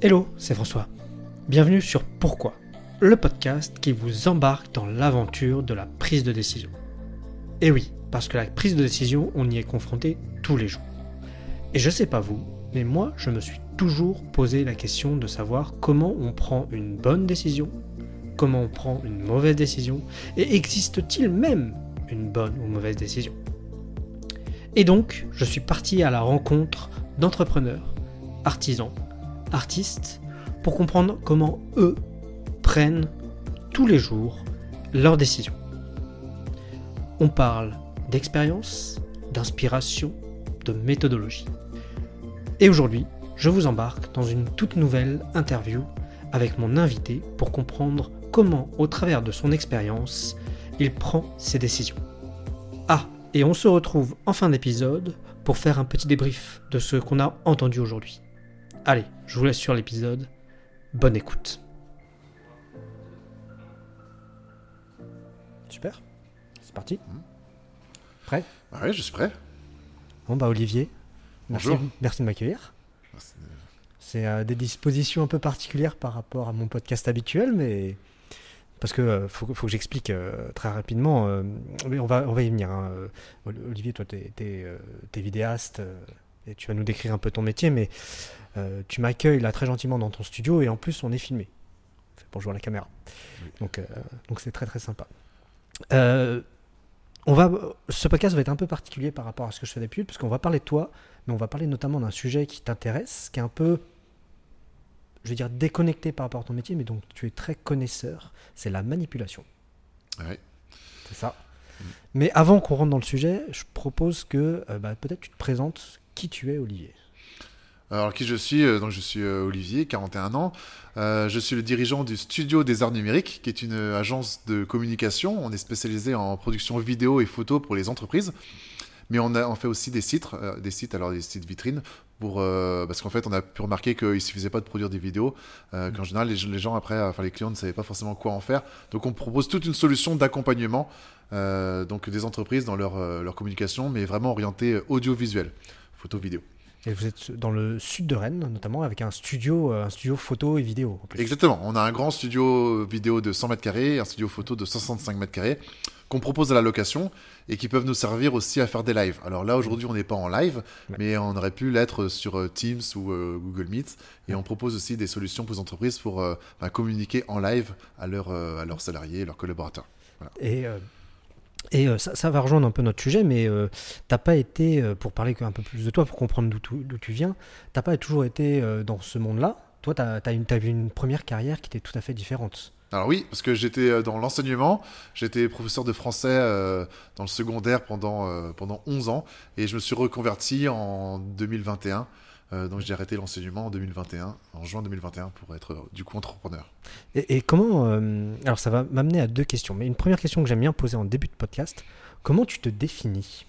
Hello, c'est François. Bienvenue sur Pourquoi, le podcast qui vous embarque dans l'aventure de la prise de décision. Et oui, parce que la prise de décision, on y est confronté tous les jours. Et je sais pas vous, mais moi, je me suis toujours posé la question de savoir comment on prend une bonne décision, comment on prend une mauvaise décision, et existe-t-il même une bonne ou mauvaise décision? Et donc, je suis parti à la rencontre d'entrepreneurs, artisans, artistes pour comprendre comment eux prennent tous les jours leurs décisions. On parle d'expérience, d'inspiration, de méthodologie. Et aujourd'hui, je vous embarque dans une toute nouvelle interview avec mon invité pour comprendre comment, au travers de son expérience, il prend ses décisions. Ah, et on se retrouve en fin d'épisode pour faire un petit débrief de ce qu'on a entendu aujourd'hui. Allez, je vous laisse sur l'épisode. Bonne écoute. Super, c'est parti. Prêt? Ah oui, je suis prêt. Bon bah Olivier, merci, Bonjour. merci de m'accueillir. C'est euh, des dispositions un peu particulières par rapport à mon podcast habituel, mais parce que euh, faut, faut que j'explique euh, très rapidement. euh, mais on va on va y venir. hein. Olivier, toi, t'es es, vidéaste euh, et tu vas nous décrire un peu ton métier, mais euh, tu m'accueilles là très gentiment dans ton studio et en plus on est filmé. Fait Bonjour à la caméra. Donc euh, donc c'est très très sympa. Euh, on va, ce podcast va être un peu particulier par rapport à ce que je fais d'habitude, parce qu'on va parler de toi, mais on va parler notamment d'un sujet qui t'intéresse, qui est un peu, je vais dire, déconnecté par rapport à ton métier, mais donc tu es très connaisseur, c'est la manipulation. Ouais. C'est ça. Mais avant qu'on rentre dans le sujet, je propose que euh, bah, peut-être tu te présentes qui tu es, Olivier. Alors qui je suis euh, Donc je suis euh, Olivier, 41 ans. Euh, je suis le dirigeant du Studio des Arts Numériques, qui est une agence de communication. On est spécialisé en production vidéo et photo pour les entreprises, mais on, a, on fait aussi des sites, euh, des sites, alors des sites vitrines, pour euh, parce qu'en fait on a pu remarquer qu'il suffisait pas de produire des vidéos, euh, qu'en général les, les gens après, enfin les clients ne savaient pas forcément quoi en faire. Donc on propose toute une solution d'accompagnement, euh, donc des entreprises dans leur, leur communication, mais vraiment orientée audiovisuel, photo vidéo. Et vous êtes dans le sud de Rennes, notamment avec un studio, euh, un studio photo et vidéo. En plus. Exactement. On a un grand studio vidéo de 100 mètres carrés, un studio photo de 165 mètres carrés qu'on propose à la location et qui peuvent nous servir aussi à faire des lives. Alors là, aujourd'hui, on n'est pas en live, Ouais. mais on aurait pu l'être sur euh, Teams ou euh, Google Meet. Et on propose aussi des solutions pour les entreprises pour euh, communiquer en live à, leurs euh, à leurs salariés, leurs collaborateurs. Et, et euh, ça, va rejoindre un peu notre sujet, mais euh, t'as pas été, euh, pour parler un peu plus de toi, pour comprendre d'où tu- viens, t'as pas toujours été euh, dans ce monde-là. Toi, tu as, eu une première carrière qui était tout à fait différente. Alors oui, parce que j'étais dans l'enseignement, j'étais professeur de français dans le secondaire pendant, pendant 11 ans, et je me suis reconverti en 2021. Euh, donc j'ai arrêté l'enseignement en 2021, en juin 2021, pour être euh, du coup entrepreneur. Et, et comment. euh, alors, ça va m'amener à deux questions. Mais une première question que j'aime bien poser en début de podcast comment tu te définis?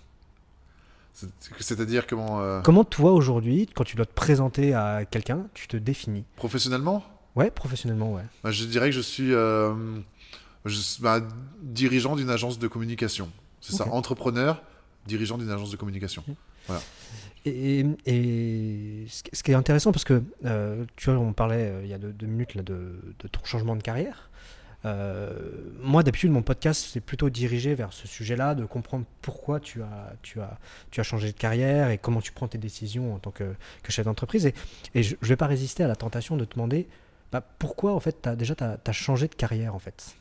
C'est- C'est-à-dire comment Comment toi, aujourd'hui, quand tu dois te présenter à quelqu'un, tu te définis? Professionnellement? Ouais, professionnellement, ouais. Bah, Je dirais que je suis je suis, bah, dirigeant d'une agence de communication. C'est ça, entrepreneur, dirigeant d'une agence de communication. Et, ce qui- est intéressant, parce que euh, tu vois, on parlait euh, il y a deux, minutes là, de, ton changement de carrière. Euh, moi, d'habitude, mon podcast, c'est plutôt dirigé vers ce sujet-là, de comprendre pourquoi tu as, tu, as, tu as changé de carrière et comment tu prends tes décisions en tant que, chef d'entreprise. Et, je ne vais pas résister à la tentation de te demander bah, pourquoi, en fait, as, déjà, tu as, changé de carrière, en fait?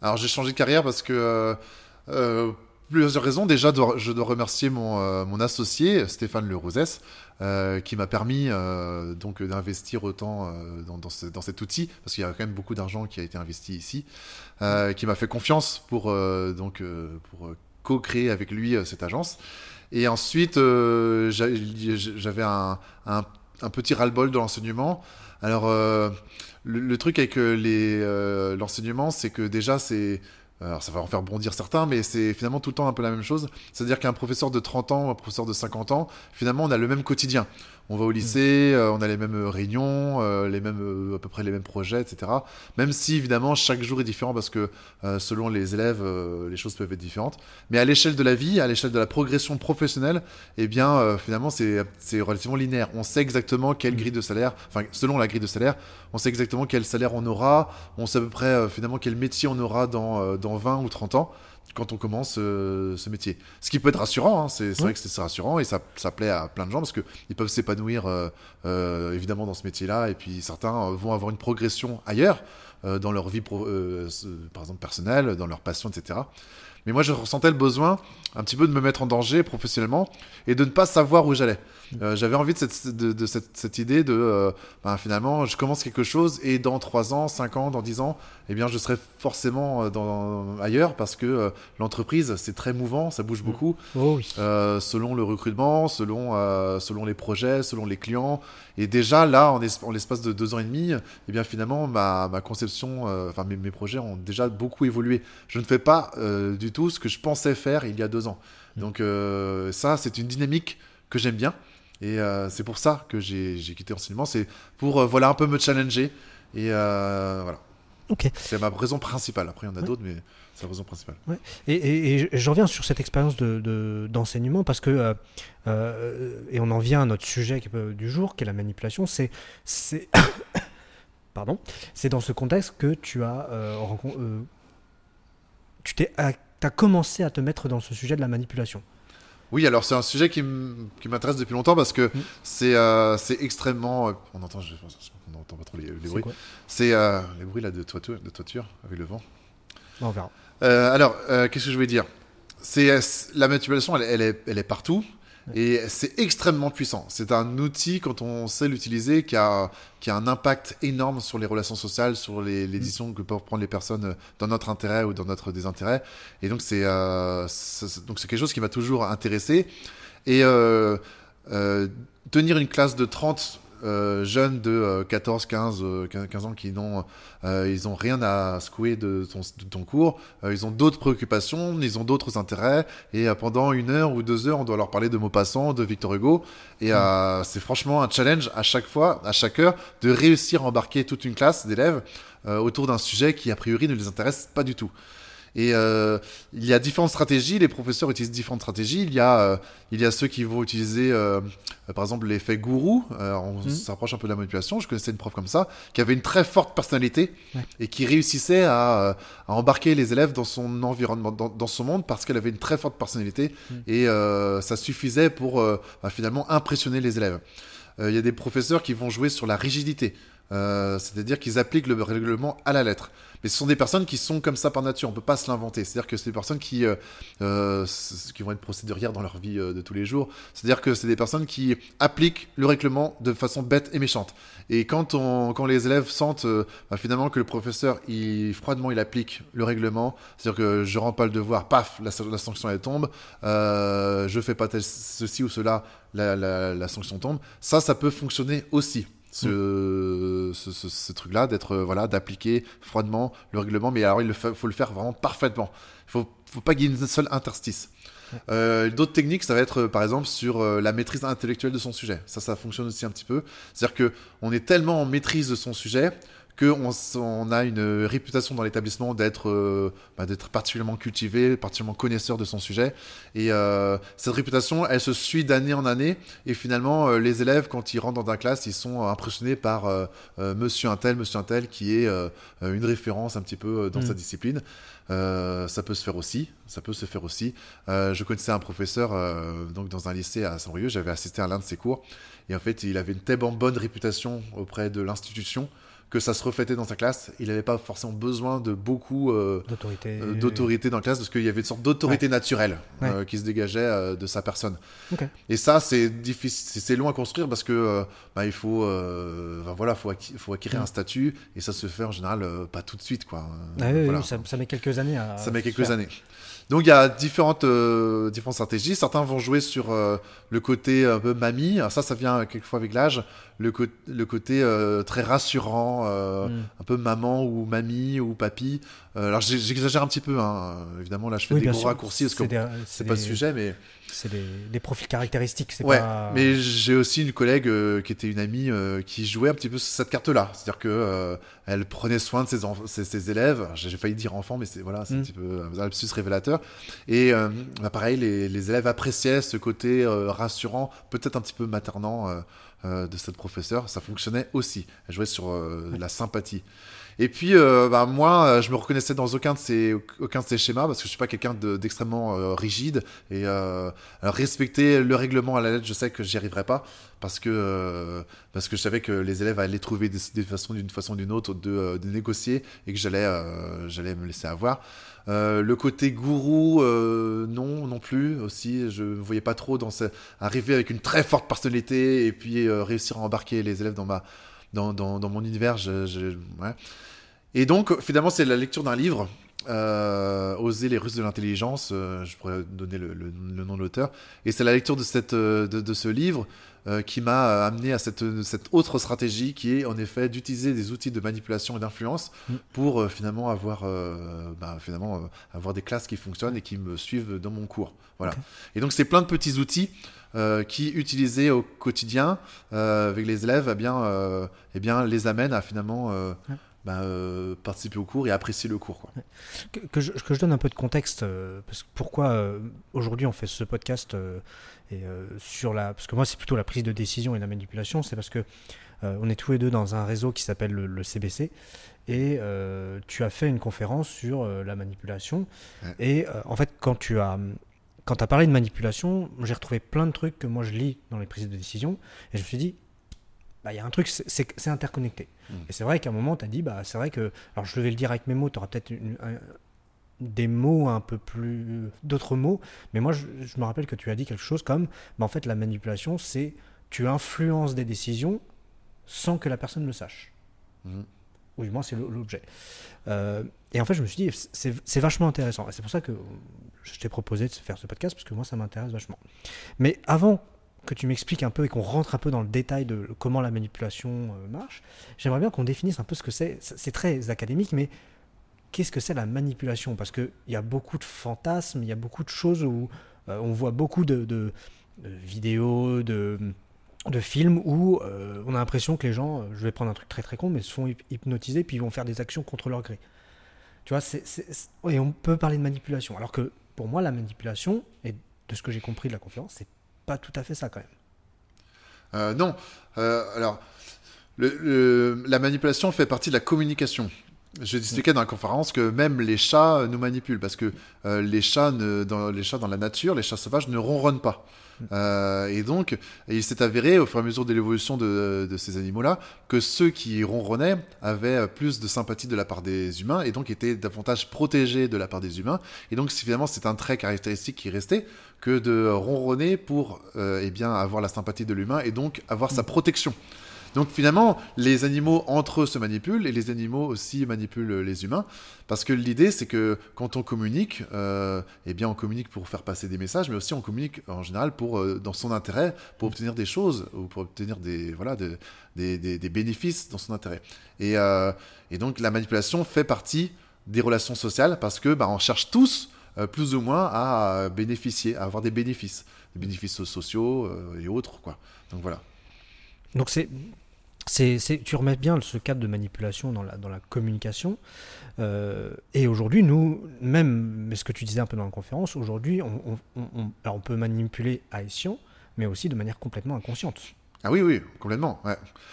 Alors j'ai changé de carrière parce que plusieurs raisons. Déjà, je dois remercier mon, euh, mon associé Stéphane Le euh, qui m'a permis euh, donc d'investir autant dans, dans, ce- dans cet outil parce qu'il y a quand même beaucoup d'argent qui a été investi ici, qui m'a fait confiance pour pour co-créer avec lui cette agence. Et ensuite, j'a- j'avais un, un, petit ras-le-bol de l'enseignement. Alors, le, le truc avec l'enseignement, c'est que déjà, c'est. Alors, ça va en faire bondir certains, mais c'est finalement tout le temps un peu la même chose. C'est-à-dire qu'un professeur de 30 ans, un professeur de 50 ans, finalement, on a le même quotidien. On va au lycée, euh, on a les mêmes réunions, euh, les mêmes, euh, à peu près les mêmes projets, etc. Même si évidemment chaque jour est différent parce que euh, selon les élèves, euh, les choses peuvent être différentes. Mais à l'échelle de la vie, à l'échelle de la progression professionnelle, eh bien euh, finalement c'est c'est relativement linéaire. On sait exactement quelle grille de salaire, enfin selon la grille de salaire, on sait exactement quel salaire on aura, on sait à peu près euh, finalement quel métier on aura dans, euh, dans 20 ou 30 ans quand on commence euh, ce métier. Ce qui peut être rassurant, hein, c'est vrai que c'est rassurant et ça, ça plaît à plein de gens parce qu'ils peuvent s'épanouir euh, euh, évidemment dans ce métier-là et puis certains euh, vont avoir une progression ailleurs euh, dans leur vie, pro- euh, par exemple personnelle, dans leur passion, etc. Mais moi, je ressentais le besoin un petit peu de me mettre en danger professionnellement et de ne pas savoir où j'allais. Euh, J'avais envie de cette, de, de cette, cette idée de, euh, ben, finalement, je commence quelque chose et dans 3 ans, 5 ans, dans 10 ans, eh bien, je serai forcément euh, dans, ailleurs parce que euh, l'entreprise, c'est très mouvant, ça bouge beaucoup. Oh oui. Selon le recrutement, selon, selon les projets, selon les clients. Et déjà, là, en, en l'espace de deux ans et demi, eh bien, finalement, ma, ma conception, enfin, mes, mes projets ont déjà beaucoup évolué. Je ne fais pas du tout ce que je pensais faire il y a deux ans. Donc, euh, ça, c'est une dynamique que j'aime bien. Et euh, c'est pour ça que j'ai quitté l'enseignement. C'est pour, euh, voilà, un peu me challenger. Et voilà. Ok. C'est ma raison principale. Après, il y en a Ouais. d'autres, mais c'est la raison principale. Et, et, et je reviens sur cette expérience de, de- d'enseignement parce que, euh, euh, et on en vient à notre sujet du jour, qui est la manipulation, c'est, pardon, c'est dans ce contexte que tu as, euh, tu t'es, à- t'as commencé à te mettre dans ce sujet de la manipulation. Oui, alors c'est un sujet qui m'intéresse depuis longtemps parce que Mm. c'est euh, c'est extrêmement. euh, on entend, je- on n'entend pas trop les, bruits. C'est euh, les bruits là de toiture, de toiture avec le vent. On verra. Euh, alors, qu'est-ce que je voulais dire? C'est c'est- la manipulation, elle, elle est, elle est partout. Et c'est extrêmement puissant. C'est un outil, quand on sait l'utiliser, qui a, qui a un impact énorme sur les relations sociales, sur les, les décisions que peuvent prendre les personnes euh, dans notre intérêt ou dans notre désintérêt. Et donc, c'est euh, quelque chose qui m'a toujours intéressé. Et euh, euh, tenir une classe de 30 euh, jeunes de euh, 14, 15, euh, 15 15 ans qui n'ont euh, ils ont rien à secouer de ton, de ton cours, Euh, ils ont d'autres préoccupations, ils ont d'autres intérêts, et pendant une heure ou deux heures, on doit leur parler de Maupassant, de Victor Hugo, et euh, c'est franchement un challenge à chaque fois, à chaque heure, de réussir à embarquer toute une classe d'élèves autour d'un sujet qui a priori ne les intéresse pas du tout. Et euh, il y a différentes stratégies, les professeurs utilisent différentes stratégies. Il y a, euh, il y a ceux qui vont utiliser, euh, par exemple, l'effet gourou. On Mhm. s'approche un peu de la manipulation. Je connaissais une prof comme ça, qui avait une très forte personnalité Ouais. et qui réussissait à, à embarquer les élèves dans son environnement, dans, dans son monde, parce qu'elle avait une très forte personnalité Mhm. et ça suffisait pour bah, finalement impressionner les élèves. Il y a des professeurs qui vont jouer sur la rigidité. Euh, c'est-à-dire qu'ils appliquent le règlement à la lettre. Mais ce sont des personnes qui sont comme ça par nature, on peut pas se l'inventer. C'est-à-dire que c'est des personnes qui, euh, euh, vont être procédurières dans leur vie de tous les jours. C'est-à-dire que c'est des personnes qui appliquent le règlement de façon bête et méchante. Et quand, on, quand les élèves sentent bah, finalement que le professeur, froidement, il applique le règlement, c'est-à-dire que je rends pas le devoir, paf, la, sanction elle tombe, je fais pas ceci ou cela, la, la, la sanction tombe. Ça, ça peut fonctionner aussi ce, truc-là, d'être euh, voilà, d'appliquer froidement le règlement, mais alors il faut le faire vraiment parfaitement. Il faut, faut pas qu'il y ait une seule interstice. Euh, D'autres techniques, ça va être euh, par exemple sur euh, la maîtrise intellectuelle de son sujet. Ça, ça fonctionne aussi un petit peu. C'est-à-dire que on est tellement en maîtrise de son sujet qu'on on a une réputation dans l'établissement d'être euh, bah, d'être particulièrement cultivé, particulièrement connaisseur de son sujet. Et euh, cette réputation, elle se suit d'année en année. Et finalement, euh, les élèves, quand ils rentrent dans la classe, ils sont impressionnés par Monsieur un tel, Monsieur un tel, qui est une référence un petit peu dans Mm. sa discipline. Ça peut se faire aussi. Ça peut se faire aussi. Je connaissais un professeur donc dans un lycée à Saint-Brieuc. J'avais assisté à l'un de ses cours. Et en fait, il avait une tellement bonne réputation auprès de l'institution que ça se reflétait dans sa classe. Il n'avait pas forcément besoin de beaucoup euh, D'autorité. euh, d'autorité dans la classe parce qu'il y avait une sorte d'autorité naturelle Ouais. euh, qui se dégageait euh, de sa personne. Et ça, c'est difficile, c'est- long à construire parce que bah, il faut, voilà, faut, acquérir un statut et ça se fait en général pas tout de suite, quoi. Ah oui, oui, Voilà. ça, ça met quelques années à. Ça met quelques faire. années. Donc il y a différentes, euh, différentes stratégies. Certains vont jouer sur euh, le côté un peu mamie. Ça, ça vient quelquefois avec l'âge. Le, côté euh, très rassurant, euh, Mm. un peu maman ou mamie ou papy. Euh, alors j'exagère un petit peu, hein. évidemment là je fais Oui, des gros sûr. raccourcis parce que C'est des- pas le sujet, mais c'est des, profils caractéristiques. Ouais, mais j'ai aussi une collègue qui était une amie qui jouait un petit peu cette carte-là. C'est-à-dire que elle prenait soin de ses, ses, élèves. J'ai failli dire enfants, mais c'est voilà, c'est un mm. petit peu un lapsus révélateur. Et bah, pareil, les, les, élèves appréciaient ce côté rassurant, peut-être un petit peu maternant de cette professeure. Ça fonctionnait aussi. Elle jouait sur la sympathie. Et puis, euh, bah, moi, euh, je me reconnaissais dans aucun de ces, aucun de ces schémas parce que je suis pas quelqu'un d'extrêmement euh, rigide. Et respecter le règlement à la lettre, je sais que j'y arriverai pas parce que, parce que je savais que les élèves allaient trouver des, façons, d'une façon ou d'une autre de, de, négocier et que j'allais j'allais me laisser avoir. le côté gourou, non, non plus aussi. Je ne voyais pas trop dans ce... arriver avec une très forte personnalité et puis réussir à embarquer les élèves dans ma dans, mon univers. Et donc, finalement, c'est la lecture d'un livre, euh, Oser les Russes de l'intelligence, euh, je pourrais donner le, le, nom de l'auteur. Et c'est la lecture de, cette, euh, de, de ce livre euh, qui m'a amené à cette, cette, autre stratégie qui est en effet d'utiliser des outils de manipulation et d'influence mm. pour finalement avoir, bah, finalement, avoir des classes qui fonctionnent et qui me suivent dans mon cours. Voilà. Et donc, c'est plein de petits outils. qui utilisés au quotidien avec les élèves, eh bien, eh bien, les amènent à finalement bah, euh, participer au cours et apprécier le cours. Quoi. Que, je, que, je, donne un peu de contexte, euh, parce que pourquoi euh, aujourd'hui on fait ce podcast et, sur la... Parce que moi c'est plutôt la prise de décision et la manipulation, c'est parce que on est tous les deux dans un réseau qui s'appelle le, CBC et tu as fait une conférence sur la manipulation. Et en fait quand tu as... Quand tu as parlé de manipulation, j'ai retrouvé plein de trucs que moi je lis dans les prises de décision et je me suis dit, bah, il y a un truc, c'est interconnecté. Mmh. Et c'est vrai qu'à un moment, tu as dit, bah, c'est vrai que, alors je vais le dire avec mes mots, tu auras peut-être des mots un peu plus, d'autres mots, mais moi, je, me rappelle que tu as dit quelque chose comme, bah, en fait, la manipulation, c'est tu influences des décisions sans que la personne le sache. Mmh. Oui, moi, c'est l'objet. Euh, et en fait, je me suis dit, c'est vachement intéressant. Et c'est pour ça que je t'ai proposé de faire ce podcast, parce que moi, ça m'intéresse vachement. Mais avant que tu m'expliques un peu et qu'on rentre un peu dans le détail de comment la manipulation euh, marche, j'aimerais bien qu'on définisse un peu ce que c'est. C'est très académique, mais qu'est-ce que c'est la manipulation? Parce qu'il y a beaucoup de fantasmes, il y a beaucoup de choses où euh, on voit beaucoup de, vidéos, de, de, films où euh, on a l'impression que les gens, je vais prendre un truc très très con, mais se font hypnotiser puis ils vont faire des actions contre leur gré. Tu vois, et on peut parler de manipulation. Alors que pour moi, la manipulation, et de ce que j'ai compris de la conférence, c'est pas tout à fait ça quand même. Euh, non. Euh, alors, la manipulation fait partie de la communication. Je expliquais dans la conférence que même les chats nous manipulent parce que euh, les, chats dans, les chats dans la nature, les chats sauvages ne ronronnent pas. Euh, et donc, il s'est avéré au fur et à mesure de l'évolution de, ces animaux-là que ceux qui ronronnaient avaient plus de sympathie de la part des humains et donc étaient davantage protégés de la part des humains. Et donc, finalement, c'est un trait caractéristique qui restait que de ronronner pour euh, eh bien, avoir la sympathie de l'humain et donc avoir sa protection. Donc finalement, les animaux entre eux se manipulent et les animaux aussi manipulent les humains. Parce que l'idée, c'est que quand on communique, euh, eh bien, on communique pour faire passer des messages, mais aussi on communique en général pour, euh, dans son intérêt, pour obtenir des choses ou pour obtenir des, voilà, des, des, bénéfices dans son intérêt. Et, euh, et, donc la manipulation fait partie des relations sociales parce que bah, on cherche tous plus ou moins à bénéficier, à avoir des bénéfices, des bénéfices sociaux et autres, quoi. Donc voilà. Donc c'est c'est, tu remets bien ce cadre de manipulation dans la, dans la communication. Euh, et aujourd'hui, nous, même, mais ce que tu disais un peu dans la conférence, aujourd'hui, on, on, on, peut manipuler à escient, mais aussi de manière complètement inconsciente. Ah oui, oui, complètement.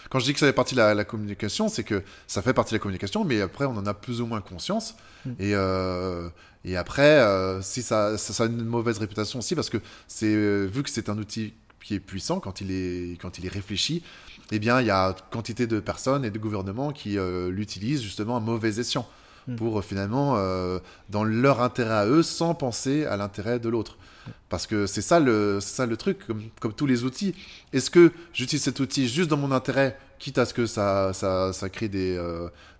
Quand je dis que ça fait partie de la, communication, c'est que ça fait partie de la communication, mais après, on en a plus ou moins conscience. Mm. Et, euh, et après, euh, si ça, ça, a une mauvaise réputation aussi, parce que c'est vu que c'est un outil qui est puissant quand il est, quand il est réfléchi, eh bien, il y a quantité de personnes et de gouvernements qui euh, l'utilisent justement à mauvais escient hmm. pour euh, finalement, euh, dans leur intérêt à eux, sans penser à l'intérêt de l'autre. Parce que c'est ça le, ça le truc, comme, comme tous les outils. Est-ce que j'utilise cet outil juste dans mon intérêt, quitte à ce que ça, ça, ça crée des,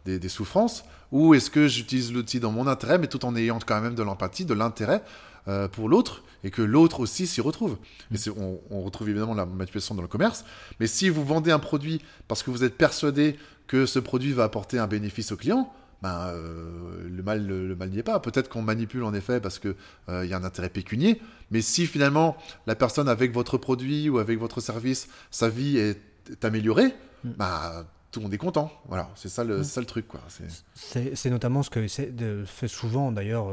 des, des souffrances, ou est-ce que j'utilise l'outil dans mon intérêt, mais tout en ayant quand même de l'empathie, de l'intérêt euh, pour l'autre et que l'autre aussi s'y retrouve. Et on, on, retrouve évidemment la manipulation dans le commerce, mais si vous vendez un produit parce que vous êtes persuadé que ce produit va apporter un bénéfice au client, ben, euh, le mal le, mal n'y est pas. Peut-être qu'on manipule en effet parce qu'il il y a un intérêt pécunier, mais si finalement la personne avec votre produit ou avec votre service, sa vie est, améliorée, mm. ben, tout le monde est content. Voilà, c'est ça le, mm. truc. Quoi. C'est notamment ce que fait souvent d'ailleurs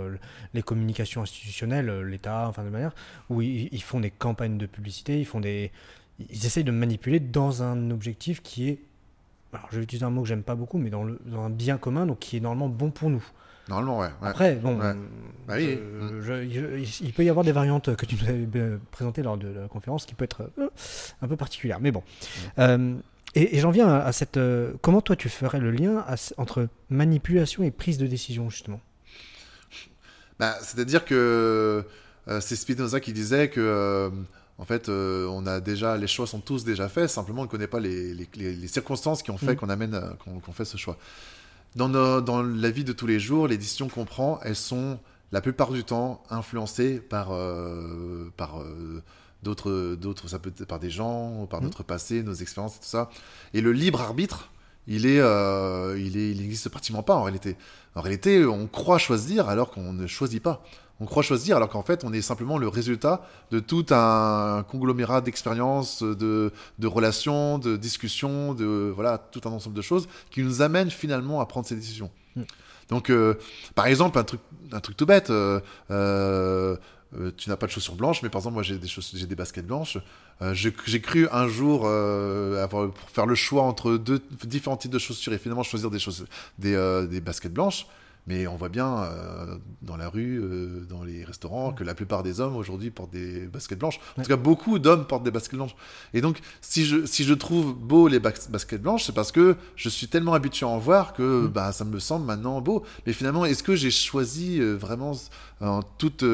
les communications institutionnelles, l'État, enfin de manière, où ils, font des campagnes de publicité, ils font des, ils essayent de manipuler dans un objectif qui est alors je vais utiliser un mot que j'aime pas beaucoup, mais dans, le, dans un bien commun, donc qui est normalement bon pour nous. Normalement, ouais. Après, bon, bah il peut y avoir des variantes que tu nous avais présentées lors de la conférence qui peut être euh, un peu particulière, mais bon. Euh, et, j'en viens à, cette. Euh, comment toi tu ferais le lien entre manipulation et prise de décision, justement? Bah, C'est-à-dire que c'est Spinoza qui disait que en fait, euh, on a déjà, les choix sont tous déjà faits, simplement on ne connaît pas les, circonstances qui ont fait mm. qu'on amène, euh, qu'on fait ce choix. Dans, dans, la vie de tous les jours, les décisions qu'on prend, elles sont la plupart du temps influencées par, euh, par d'autres, d'autres, ça peut être par des gens, par mm. notre passé, nos expériences et tout ça. Et le libre arbitre, il est, il est, il n'existe pratiquement pas en réalité. En réalité, on croit choisir alors qu'on ne choisit pas on croit choisir alors qu'en fait on est simplement le résultat de tout un conglomérat d'expériences, de, relations, de discussions, de voilà tout un ensemble de choses qui nous amènent finalement à prendre ces décisions. Mm. Donc euh, par exemple un truc un truc tout bête. Euh, euh, tu n'as pas de chaussures blanches, mais par exemple, moi j'ai des, j'ai des baskets blanches. j'ai cru un jour avoir, faire le choix entre deux différents types de chaussures et finalement choisir des, des, des baskets blanches. Mais on voit bien euh, dans la rue, euh, dans les restaurants, que la plupart des hommes aujourd'hui portent des baskets blanches. En tout cas, beaucoup d'hommes portent des baskets blanches. Et donc, si je, si je trouve beau les baskets blanches, c'est parce que je suis tellement habitué à en voir que mm. bah, ça me semble maintenant beau. Mais finalement, est-ce que j'ai choisi euh, vraiment en toute,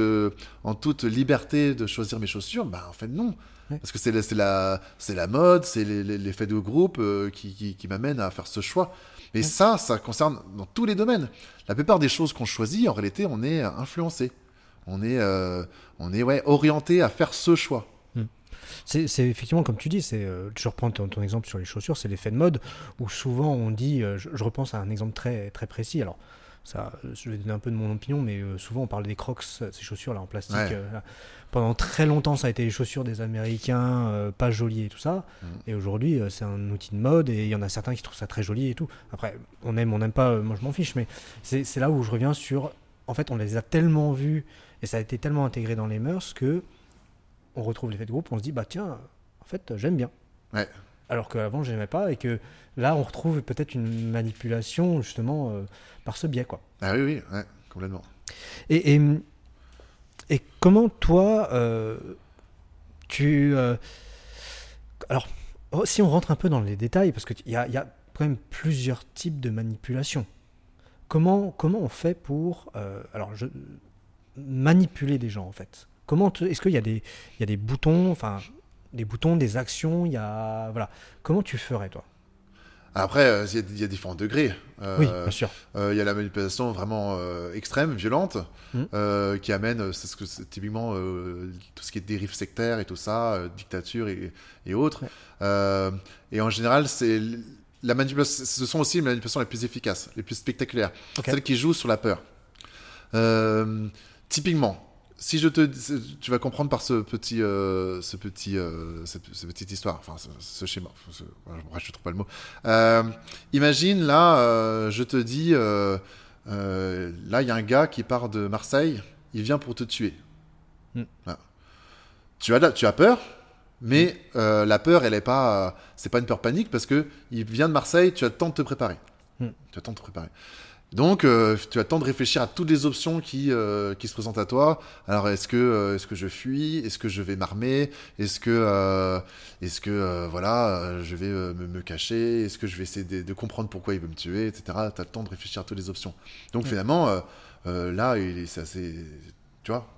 en toute liberté de choisir mes chaussures? Bah, En fait, non. Parce que c'est la, la, la mode, c'est l'effet de groupe qui, qui, qui m'amène à faire ce choix. Mais ça, ça concerne dans tous les domaines. La plupart des choses qu'on choisit, en réalité, on est influencé. On est, euh, on est ouais, orienté à faire ce choix. Hmm. C'est effectivement comme tu dis, c'est, euh, je reprends ton, exemple sur les chaussures, c'est l'effet de mode où souvent on dit, euh, je, je, repense à un exemple très, très précis. Alors, ça, je vais donner un peu de mon opinion, mais euh, souvent on parle des Crocs, ces chaussures là en plastique. Euh, pendant très longtemps, ça a été les chaussures des Américains, euh, pas jolies et tout ça. Mm. Et aujourd'hui, c'est un outil de mode et il y en a certains qui trouvent ça très joli et tout. Après, on aime, on n'aime pas, moi je m'en fiche, mais c'est là où je reviens sur. En fait, on les a tellement vus et ça a été tellement intégré dans les mœurs que on retrouve l'effet de groupe, on se dit, bah tiens, en fait, j'aime bien. Ouais alors qu'avant je n'aimais pas et que là on retrouve peut-être une manipulation justement euh, par ce biais quoi. Ah oui oui complètement. Et, et, comment toi euh, tu euh, alors oh, si on rentre un peu dans les détails parce qu'il y a, y a quand même plusieurs types de manipulation. Comment comment on fait pour alors je manipuler des gens en fait? Comment est-ce qu'il y a des il y a des boutons enfin des boutons, des actions, il y a voilà. Comment tu ferais toi? Après, euh, il y, a différents degrés. Euh, oui, bien sûr. Euh, il y a la manipulation vraiment extrême, violente, mmh. qui amène, c'est ce que typiquement tout ce qui est dérive sectaire et tout ça, dictature et, autres. et en général, c'est la manipulation. Ce sont aussi les manipulations les plus efficaces, les plus spectaculaires, celles qui jouent sur la peur. typiquement, si je te, tu vas comprendre par ce petit, euh, ce petit, euh, cette, petite histoire, enfin ce, schéma. Ce, je trouve pas le mot. Euh, imagine là, je te dis, là il y a un gars qui part de Marseille, il vient pour te tuer. Hmm. Tu as, tu as peur, mais hmm. la peur, elle est pas, c'est pas une peur panique parce que il vient de Marseille, tu as le temps de te préparer. Hmm. Tu as le temps de te préparer. Donc, euh, tu as le temps de réfléchir à toutes les options qui, euh, qui se présentent à toi. Alors, est-ce que, euh, est-ce que je fuis? Est-ce que je vais m'armer? Est-ce que, est-ce que voilà, je vais me, cacher? Est-ce que je vais essayer de, comprendre pourquoi il veut me tuer, etc. Tu as le temps de réfléchir à toutes les options. Donc, finalement, là, c'est assez. Tu vois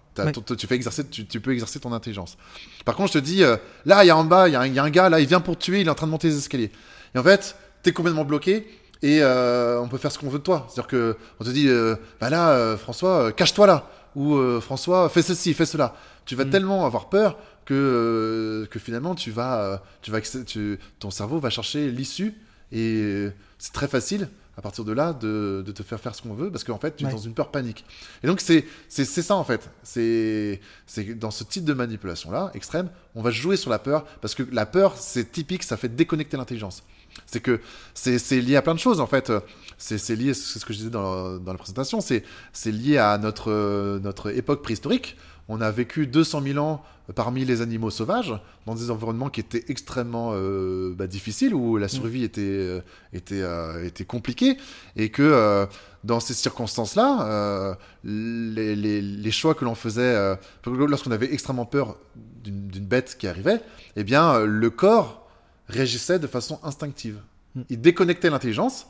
tu, fais exercer, tu, peux exercer ton intelligence. Par contre, je te dis, là, il y a en bas, il y, y, a un gars, là, il vient pour te tuer, il est en train de monter les escaliers. Et en fait, tu es complètement bloqué et euh, on peut faire ce qu'on veut de toi. C'est-à-dire que on te dit, euh, bah là, euh, François, cache-toi là, ou François, fais ceci, fais cela. Tu vas mm. tellement avoir peur que que finalement tu vas, tu vas, tu, ton cerveau va chercher l'issue et c'est très facile à partir de là, de, de te faire faire ce qu'on veut, parce qu'en fait, tu es Ouais. dans une peur panique. Et donc, c'est c'est ça, en fait. C'est c'est dans ce type de manipulation-là, extrême, on va jouer sur la peur, parce que la peur, c'est typique, ça fait déconnecter l'intelligence. C'est que c'est lié à plein de choses, en fait. C'est lié, c'est ce que je disais dans, dans la présentation, c'est lié à notre, notre époque préhistorique. On a vécu 200 000 ans parmi les animaux sauvages, dans des environnements qui étaient extrêmement euh, bah, difficiles, où la survie était, euh, était, euh, était compliquée, et que dans ces circonstances-là, les, les- les choix que l'on faisait, lorsqu'on avait extrêmement peur d'une bête qui arrivait, eh bien, le corps réagissait de façon instinctive. Mm. Il déconnectait l'intelligence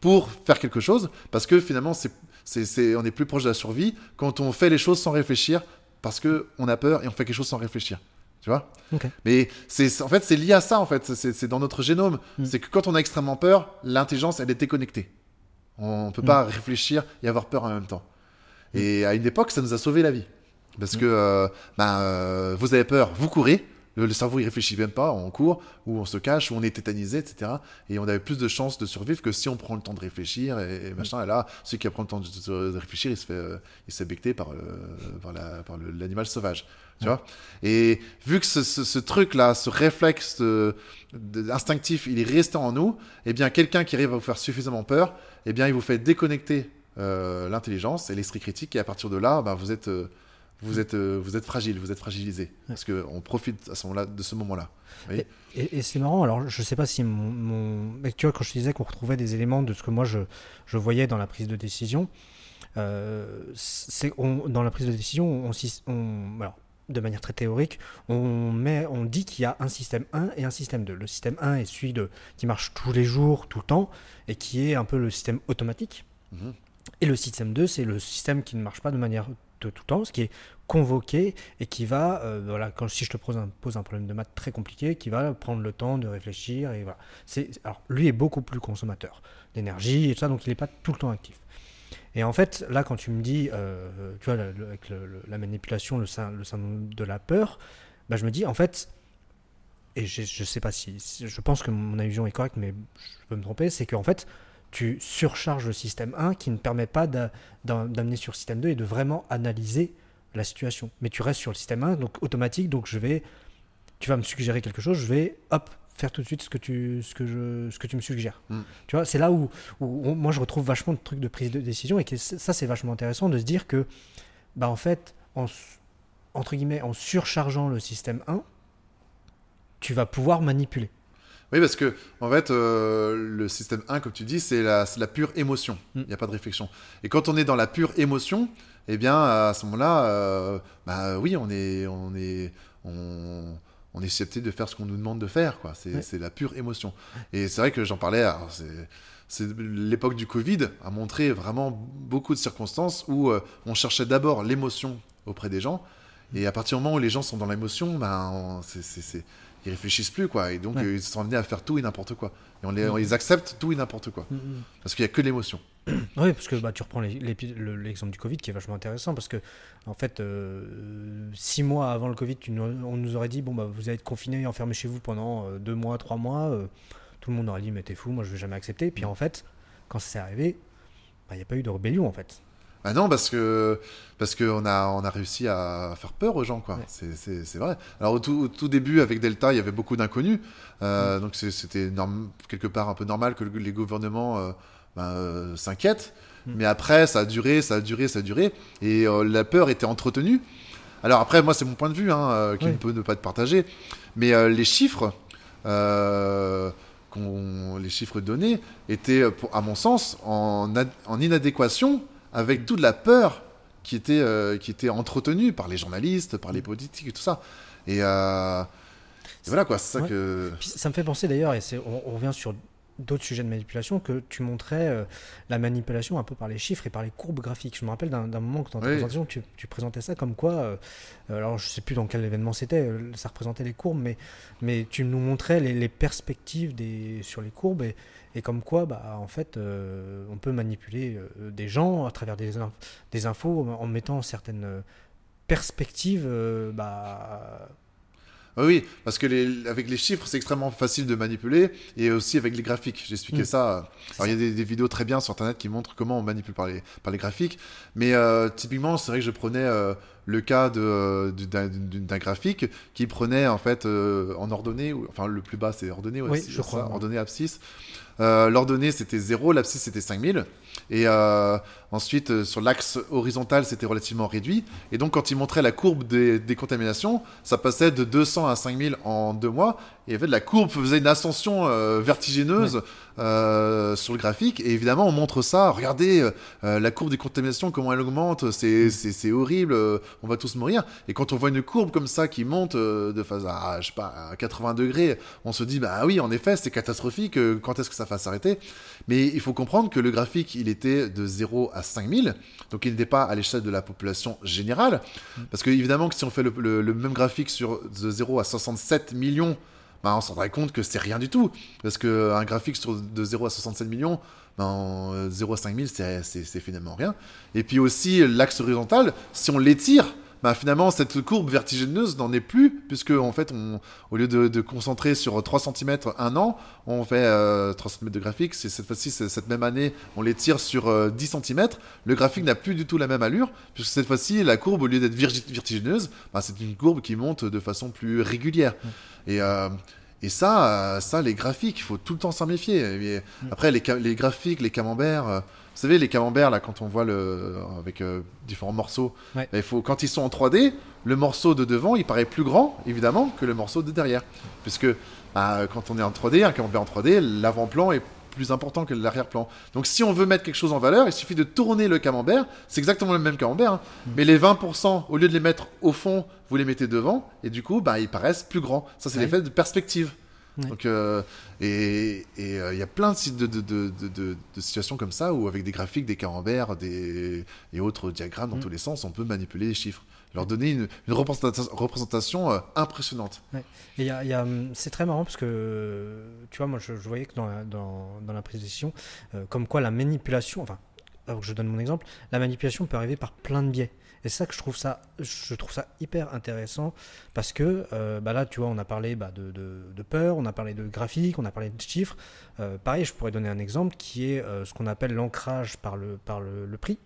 pour faire quelque chose, parce que finalement, c'est, c'est, c'est- on est plus proche de la survie quand on fait les choses sans réfléchir, parce que on a peur et on fait quelque chose sans réfléchir. Tu vois? Mais c'est, en fait, c'est lié à ça, en fait. C'est, c'est dans notre génome. Mm. C'est que quand on a extrêmement peur, l'intelligence, elle est déconnectée. On ne peut Mm. pas réfléchir et avoir peur en même temps. Et à une époque, ça nous a sauvé la vie. Parce que euh, ben, euh, vous avez peur, vous courez. Le, le cerveau, il réfléchit même pas. On court, ou on se cache, ou on est tétanisé, etc. Et on avait plus de chances de survivre que si on prend le temps de réfléchir et, et machin. Et là, celui qui prend le temps de, réfléchir, il se fait, euh, il se fait becter par, euh, par, la- par le- l'animal sauvage. Tu vois? Et vu que ce, ce- ce truc-là, ce réflexe de- instinctif, il est resté en nous, eh bien, quelqu'un qui arrive à vous faire suffisamment peur, eh bien, il vous fait déconnecter euh, l'intelligence et l'esprit critique, et à partir de là, ben, vous êtes, vous êtes, euh, vous êtes fragile, vous êtes fragilisé, parce que on profite à ce moment-là de ce moment-là. Et, et c'est marrant, alors je sais pas si mon, mon- mais tu vois, quand je te disais qu'on retrouvait des éléments de ce que moi je, je voyais dans la prise de décision, euh, on- dans la prise de décision, on, on- alors, de manière très théorique, on, met, on dit qu'il y a un système 1 et un système 2. Le système 1 est celui de, qui marche tous les jours, tout le temps, et qui est un peu le système automatique. Mhm. Et le système 2, c'est le système qui ne marche pas de manière de tout temps, ce qui est convoqué et qui va, euh, voilà, quand, si je te pose un, problème de maths très compliqué, qui va prendre le temps de réfléchir. Et voilà. Lui est beaucoup plus consommateur d'énergie et tout ça, donc il n'est pas tout le temps actif. Et en fait, là, quand tu me dis, euh, tu vois, avec la manipulation, le, syn- le syndrome de la peur, bah, je me dis, en fait, et je, je sais pas si, si- je pense que mon allusion est correcte, mais je peux me tromper, c'est qu'en fait, tu surcharges le système 1 qui ne permet pas d'a- d'am- d'amener sur le système 2 et de vraiment analyser la situation. Mais tu restes sur le système 1, donc automatique, donc je vais, tu vas me suggérer quelque chose, je vais, hop, faire tout de suite ce que tu, ce que je, ce que tu me suggères. Mm. Tu vois, c'est là où, où on- moi je retrouve vachement de trucs de prise de décision et que ça c'est vachement intéressant de se dire que, bah en fait, en, entre guillemets, en surchargeant le système 1, tu vas pouvoir manipuler. Oui, parce que en fait, euh, le système 1, comme tu dis, c'est la, pure émotion. Il Mm. n'y a pas de réflexion. Et quand on est dans la pure émotion, eh bien, à ce moment-là, euh, bah oui, on est, on est, on, on est susceptible de faire ce qu'on nous demande de faire. Quoi. C'est, Ouais. la pure émotion. Et c'est vrai que j'en parlais. c'est l'époque du Covid a montré vraiment beaucoup de circonstances où euh, on cherchait d'abord l'émotion auprès des gens. Et à partir du moment où les gens sont dans l'émotion, ben, c'est, ils réfléchissent plus, quoi. Et donc, Ouais. ils sont amenés à faire tout et n'importe quoi. Et on les, Mhm. ils acceptent tout et n'importe quoi. Parce qu'il n'y a que l'émotion. Oui, parce que bah, tu reprends l'exemple du Covid qui est vachement intéressant parce que, en fait, euh, six mois avant le Covid, tu on nous aurait dit bon, bah, vous allez être confinés et enfermés chez vous pendant euh, deux mois, trois mois. euh, tout le monde aurait dit mais t'es fou, moi je vais jamais accepter. Puis en fait, quand c'est arrivé, bah, il n'y a pas eu de rébellion en fait. Ah non, parce que parce qu'on a on a réussi à faire peur aux gens, quoi. Ouais. C'est- vrai. Alors au tout, au tout début avec Delta, il y avait beaucoup d'inconnus, Euh, donc c'est- c'était quelque part un peu normal que le- les gouvernements euh, ben, euh, s'inquiètent. Mm. Mais après, ça a duré, ça a duré, ça a duré, et la peur était entretenue. Alors après, moi c'est mon point de vue, hein, qui Oui. ne peut ne pas être partagé, mais les chiffres. les chiffres donnés étaient, à mon sens, en inadéquation avec toute la peur qui était, euh, qui était entretenue par les journalistes, par les politiques et tout ça. Et, euh, et voilà quoi, c'est ça Ouais. que. Puis ça me fait penser d'ailleurs, et on, on revient sur d'autres sujets de manipulation, que tu montrais euh, la manipulation un peu par les chiffres et par les courbes graphiques. Je me rappelle d'un, moment que dans ta Oui. présentation, tu, tu présentais ça comme quoi, euh, alors je sais plus dans quel événement c'était, euh, ça représentait les courbes, mais, mais tu nous montrais les, les perspectives des, sur les courbes et, et comme quoi, bah, en fait, euh, on peut manipuler euh, des gens à travers des, inf- des infos en, en mettant certaines perspectives. euh, bah, Ah Oui, parce que les, avec les chiffres, c'est extrêmement facile de manipuler et aussi avec les graphiques. J'ai expliqué Mm. ça. Alors, il y a des, des vidéos très bien sur Internet qui montrent comment on manipule par les, par les graphiques. Mais typiquement, c'est vrai que je prenais le cas d'un graphique qui prenait en fait euh, en ordonnée, enfin le plus bas c'est ordonnée, ouais, Oui, je ça, crois, ouais. ordonnée abscisse. Euh, L'ordonnée c'était 0, l'abscisse c'était 5000. Et euh, ensuite, euh, sur l'axe horizontal, c'était relativement réduit. Et donc, quand il montrait la courbe des, des contaminations, ça passait de 200 à 5000 en deux mois. Et en fait, la courbe faisait une ascension euh, vertigineuse sur le graphique. Et évidemment, on montre ça. Regardez la courbe des contaminations, comment elle augmente. C'est c'est- horrible. on va tous mourir. Et quand on voit une courbe comme ça qui monte de phase à, je sais pas, à 80 degrés, on se dit, bah oui, en effet, c'est catastrophique. Quand est-ce que ça va s'arrêter? Mais il faut comprendre que le graphique, il était de 0 à 5000. Donc, il n'était pas à l'échelle de la population générale. Parce que, évidemment, que si on fait le, même graphique sur de 0 à 67 millions, bah, on se rendrait compte que c'est rien du tout. Parce qu'un graphique sur de 0 à 67 millions, ben, en 0 à 5000, c'est c'est- c'est finalement rien. Et puis aussi, l'axe horizontal, si on l'étire, ben, finalement, cette courbe vertigineuse n'en est plus, puisque en fait, on, au lieu de, de concentrer sur 3 cm un an, on fait euh, 3 cm de graphique. C'est cette fois-ci, cette même année, on les tire sur euh, 10 cm. Le graphique n'a plus du tout la même allure, puisque cette fois-ci, la courbe, au lieu d'être vertigineuse, ben, c'est une courbe qui monte de façon plus régulière. Et, euh, et ça, euh, ça, les graphiques, il faut tout le temps s'en méfier. Et après, les, graphiques, les camemberts, euh, vous savez, les camemberts, là, quand on voit le, avec euh, différents morceaux, Ouais. il faut, quand ils sont en 3D, le morceau de devant, il paraît plus grand, évidemment, que le morceau de derrière. Puisque bah, quand on est en 3D, un camembert en 3D, l'avant-plan est plus important que l'arrière-plan. Donc si on veut mettre quelque chose en valeur, il suffit de tourner le camembert. C'est exactement le même camembert, hein. mais les 20%, au lieu de les mettre au fond, vous les mettez devant, et du coup, bah, ils paraissent plus grands. Ça, c'est Ouais. l'effet de perspective. Ouais. Donc, euh, et euh, il y a plein de, sites de, de, de, de, de- de situations comme ça où, avec des graphiques, des camemberts des, et autres diagrammes dans Mm. tous les sens, on peut manipuler les chiffres, leur donner une, une représenta- représentation euh, impressionnante. Et y y a, hum, c'est très marrant parce que, tu vois, moi je, voyais que dans la, dans, dans la euh, comme quoi la manipulation, enfin, avant que je donne mon exemple, la manipulation peut arriver par plein de biais. Et c'est ça que je trouve ça, je trouve ça hyper intéressant parce que euh, bah là, tu vois, on a parlé bah, de, peur, on a parlé de graphique, on a parlé de chiffres. Pareil, je pourrais donner un exemple qui est ce qu'on appelle l'ancrage par le prix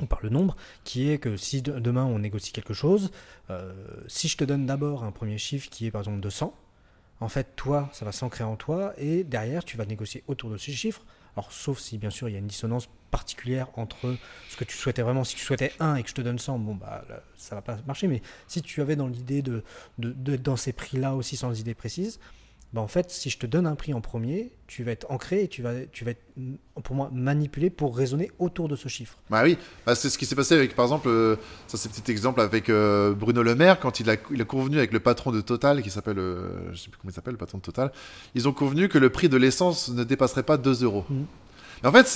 ou par le nombre, qui est que si de- demain on négocie quelque chose, euh, si je te donne d'abord un premier chiffre qui est par exemple 200, en fait toi ça va s'ancrer en toi et derrière tu vas négocier autour de ce chiffre. Alors sauf si bien sûr il y a une dissonance particulière entre ce que tu souhaitais vraiment, si tu souhaitais 1 et que je te donne 100, bon bah ça va pas marcher, mais si tu avais dans l'idée de, de- dans ces prix-là aussi sans idée précise, bah en fait si je te donne un prix en premier, tu vas être ancré et tu vas, tu vas être pour moi manipulé pour raisonner autour de ce chiffre. Bah oui, bah, c'est ce qui s'est passé avec, par exemple, euh, ça c'est un petit exemple avec euh, Bruno Le Maire, quand il a, il a convenu avec le patron de Total, qui s'appelle, euh, je sais plus comment il s'appelle, le patron de Total, ils ont convenu que le prix de l'essence ne dépasserait pas 2 euros. Mais en fait,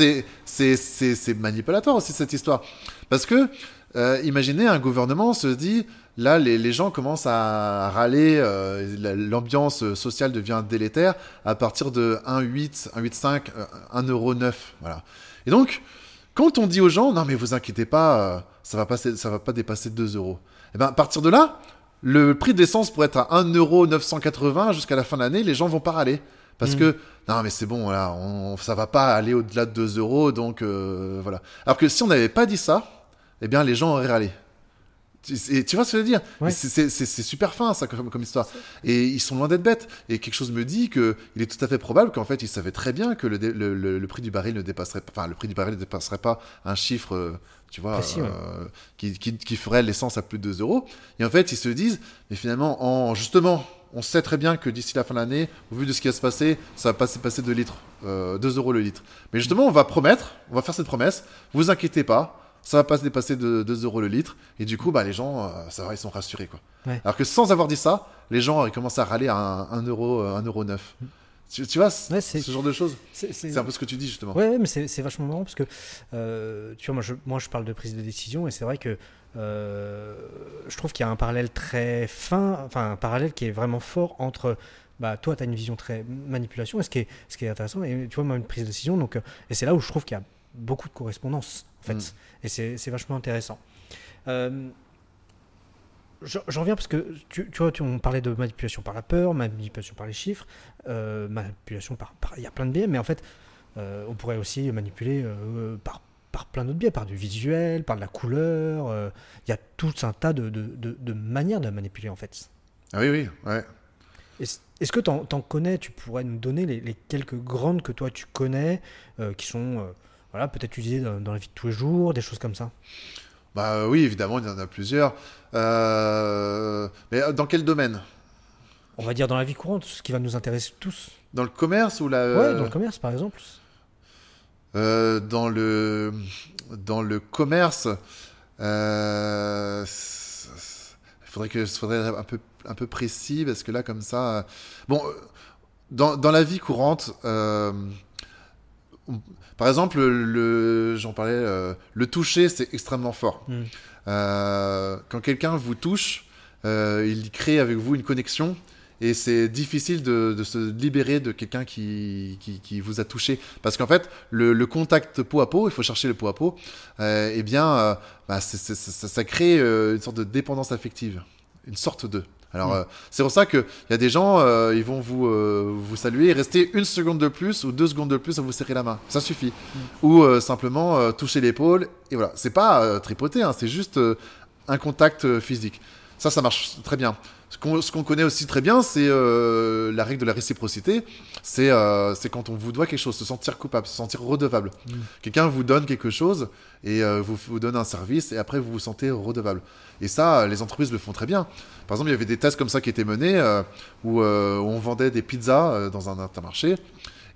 c'est- manipulatoire aussi cette histoire. Parce que, euh, imaginez, un gouvernement se dit, là, les, les gens commencent à râler, euh, la- l'ambiance sociale devient délétère à partir de 1,8, 1,85, euh, 1,9€. Voilà. Et donc, quand on dit aux gens, non mais vous inquiétez pas, euh, ça va pas, ça va pas dépasser 2 euros. Et ben, à partir de là, le prix de l'essence pourrait être à 1,980€ jusqu'à la fin de l'année, les gens vont pas râler. Parce Mm. que, non mais c'est bon, voilà, on, ça va pas aller au-delà de 2 euros, donc euh, voilà. Alors que si on n'avait pas dit ça, eh bien les gens auraient râlé. Tu, et tu vois ce que je veux dire? Ouais. C'est- super fin ça comme, comme histoire. Et ils sont loin d'être bêtes. Et quelque chose me dit que il est tout à fait probable qu'en fait ils savaient très bien que le, dé- le, le- le prix du baril ne dépasserait pas, enfin le prix du baril ne dépasserait pas un chiffre, euh, tu vois, Précis, ouais. euh, qui, qui, qui ferait l'essence à plus de 2 euros. Et en fait ils se disent, mais finalement, en justement, on sait très bien que d'ici la fin de l'année, au vu de ce qui va se passer, ça va pas se passer de litres, euh, 2 euros le litre. Mais justement, on va promettre, on va faire cette promesse, vous inquiétez pas, ça va pas se dépasser de 2 euros le litre, et du coup, bah, les gens, euh, ça va, ils sont rassurés, quoi. Ouais. Alors que sans avoir dit ça, les gens ils commencent à râler à 1 euro, 1 euro 9. Tu, tu vois, Ouais, ce genre de choses, C'est un peu ce que tu dis, justement. Ouais, mais c'est vachement marrant parce que, euh, tu vois, moi je, moi je parle de prise de décision et c'est vrai que euh, je trouve qu'il y a un parallèle très fin, enfin un parallèle qui est vraiment fort entre, bah, toi tu as une vision très manipulation et ce qui est, ce qui est intéressant, et tu vois, moi une prise de décision, donc, euh, et c'est là où je trouve qu'il y a beaucoup de correspondance en fait, Mm. et c'est vachement intéressant. Euh, je, reviens parce que tu, tu vois, tu, on parlait de manipulation par la peur, manipulation par les chiffres, euh, manipulation par, Il y a plein de biais, mais en fait, euh, on pourrait aussi manipuler euh, par, par plein d'autres biais, par du visuel, par de la couleur. Il y a tout un tas de, de, de, manières de manipuler en fait. Ah oui, oui, ouais. Est-ce que tu en, connais Tu pourrais nous donner les, les, quelques grandes que toi tu connais, qui sont voilà, peut-être utilisées dans, dans, la vie de tous les jours, des choses comme ça bah oui, évidemment, il y en a plusieurs. Euh, mais euh, dans quel domaine? On va dire dans la vie courante, ce qui va nous intéresser tous. Dans le commerce ou la Ouais, dans le commerce par exemple. Euh, dans le dans le commerce, il faudrait que ce faudrait un peu un peu précis parce que là comme ça, bon, dans, dans la vie courante. Par exemple, le, j'en parlais, euh, le toucher, c'est extrêmement fort. Mm. Euh, quand quelqu'un vous touche, euh, il crée avec vous une connexion et c'est difficile de, se libérer de quelqu'un qui, qui, vous a touché. Parce qu'en fait, le, contact peau à peau, il faut chercher le peau à peau, eh bien, bah, ça, crée une sorte de dépendance affective, une sorte de. Alors, mm. euh, c'est pour ça qu'il y a des gens, euh, ils vont vous, euh, vous saluer et rester une seconde de plus ou deux secondes de plus à vous serrer la main. Ça suffit. Mm. Ou simplement toucher l'épaule. Et voilà. C'est pas tripoter, hein, c'est juste un contact physique. Ça, ça marche très bien. Ce qu'on connaît aussi très bien, c'est la règle de la réciprocité. C'est quand on vous doit quelque chose, se sentir coupable, se sentir redevable. Mm. Quelqu'un vous donne quelque chose et vous vous donne un service et après vous vous sentez redevable. Et ça, les entreprises le font très bien. Par exemple, il y avait des tests comme ça qui étaient menés euh, où, euh, on vendait des pizzas euh, dans un intermarché.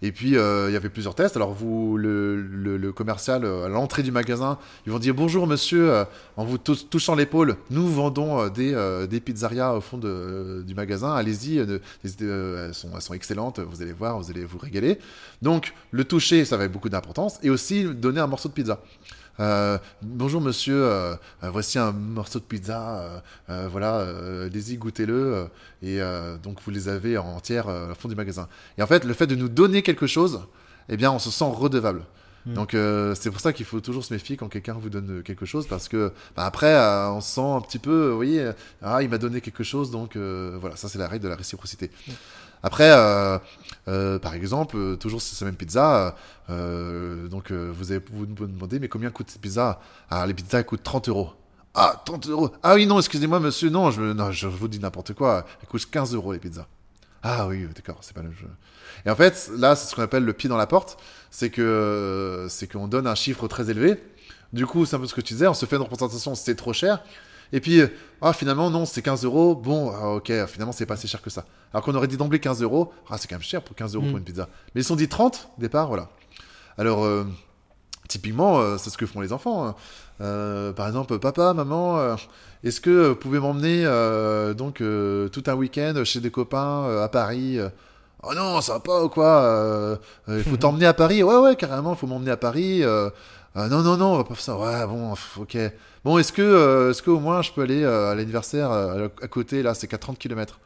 Et puis, il y avait plusieurs tests. Alors, vous, le, commercial, à l'entrée du magasin, ils vont dire Bonjour, monsieur, en vous touchant l'épaule, nous vendons des, des pizzerias au fond du magasin. Allez-y, elles, elles sont excellentes, vous allez voir, vous allez vous régaler. Donc, le toucher, ça avait beaucoup d'importance. Et aussi, donner un morceau de pizza. Euh, bonjour monsieur, euh, euh, voici un morceau de pizza, voilà, allez-y, goûtez-le. et donc vous les avez en entière au fond du magasin. Et en fait, le fait de nous donner quelque chose, eh bien, on se sent redevable. Hmm. Donc c'est pour ça qu'il faut toujours se méfier quand quelqu'un vous donne quelque chose parce que bah, après on se sent un petit peu, vous voyez, ah il m'a donné quelque chose donc voilà ça c'est la règle de la réciprocité. Hmm. Après, euh, euh, par exemple, euh, toujours cette même pizza, donc vous avez vous me demandez, mais combien coûte cette pizza? Ah, les pizzas coûtent 30 euros. Ah, 30 euros. Ah oui, non, excusez-moi, monsieur, non, je, non, je vous dis n'importe quoi. Elles coûtent 15 euros les pizzas. Ah oui, d'accord, c'est pas le jeu. Et en fait, là, c'est ce qu'on appelle le pied dans la porte. C'est que c'est qu'on donne un chiffre très élevé. Du coup, c'est un peu ce que tu disais, on se fait une représentation, c'est trop cher. Et puis, euh, ah, finalement, non, c'est 15 euros. Bon, ah, ok, finalement, c'est pas assez cher que ça. Alors qu'on aurait dit d'emblée 15 euros. Ah, c'est quand même cher pour 15 euros pour mm. une pizza. Mais ils sont dit 30 au départ, voilà. Alors, euh, typiquement, euh, c'est ce que font les enfants. Hein. par exemple, papa, maman, est-ce que vous pouvez m'emmener donc tout un week-end chez des copains à Paris Oh non, ça va pas ou quoi Il faut t'emmener à Paris Ouais, ouais, carrément, il faut m'emmener à Paris. Non, non, non, on va pas faire ça. Ouais, bon, ok. Bon, est-ce que, euh, est-ce qu'au moins je peux aller euh, à l'anniversaire euh, à côté, là, c'est qu'à 30 km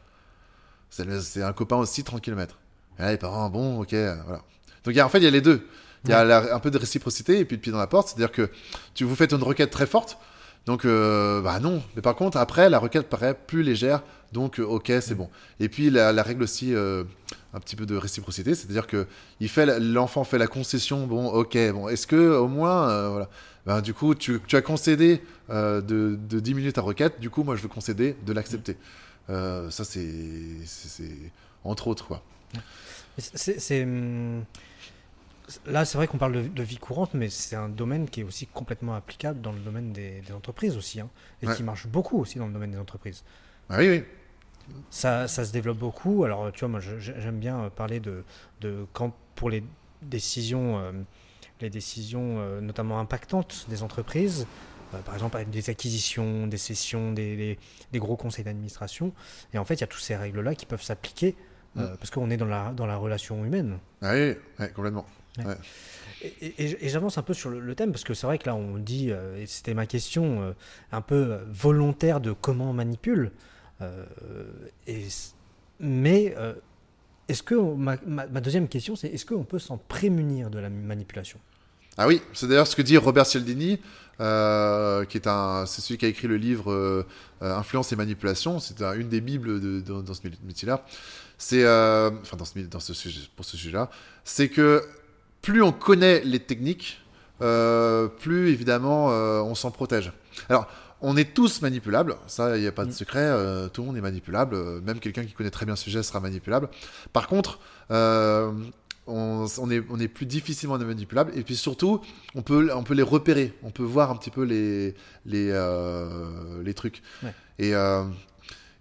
c'est, un copain aussi, 30 km. Et là, les parents, bon, ok, voilà. Donc, en fait, il y a les deux. Il y a un peu de réciprocité et puis le pied dans la porte, c'est-à-dire que tu vous faites une requête très forte, donc bah non. Mais par contre, après, la requête paraît plus légère, donc ok, c'est bon. Et puis la, règle aussi, un petit peu de réciprocité, c'est-à-dire que il fait, l'enfant fait la concession, bon, ok, bon, est-ce que au moins, voilà ben, du coup, tu, as concédé euh, de, de, 10 minutes à requête, du coup, moi, je veux concéder de l'accepter. Euh, ça, c'est entre autres, quoi. C'est hum, là, c'est vrai qu'on parle de, vie courante, mais c'est un domaine qui est aussi complètement applicable dans le domaine des, entreprises aussi, hein, et qui marche beaucoup aussi dans le domaine des entreprises. Ah oui, oui. Ça, ça, se développe beaucoup. Alors, tu vois, moi, j'aime bien parler de, de quand pour les décisions. Euh, les décisions euh, notamment impactantes des entreprises, euh, par exemple des acquisitions, des cessions, des, gros conseils d'administration. Et en fait, il y a toutes ces règles-là qui peuvent s'appliquer euh, mm. parce qu'on est dans la, dans la relation humaine. Ah oui, complètement. Et, j'avance un peu sur le, thème parce que c'est vrai que là on dit, et c'était ma question, un peu volontaire de comment on manipule. Et, mais est-ce que ma, deuxième question c'est est-ce qu'on peut s'en prémunir de la manipulation? Ah oui, c'est d'ailleurs ce que dit Robert Cialdini, euh, qui est un, c'est celui qui a écrit le livre euh, euh, Influence et manipulation. C'est une des bibles de, dans ce métier-là. C'est, enfin dans ce sujet, pour ce sujet-là, c'est que plus on connaît les techniques, plus évidemment on s'en protège. Alors on est tous manipulables, ça, il n'y a pas de mm. secret, tout le monde est manipulable, même quelqu'un qui connaît très bien le sujet sera manipulable. Par contre, on, est, on est plus difficilement manipulable et puis surtout on peut, on peut les repérer, on peut voir un petit peu les, les, euh, les trucs. Et, euh,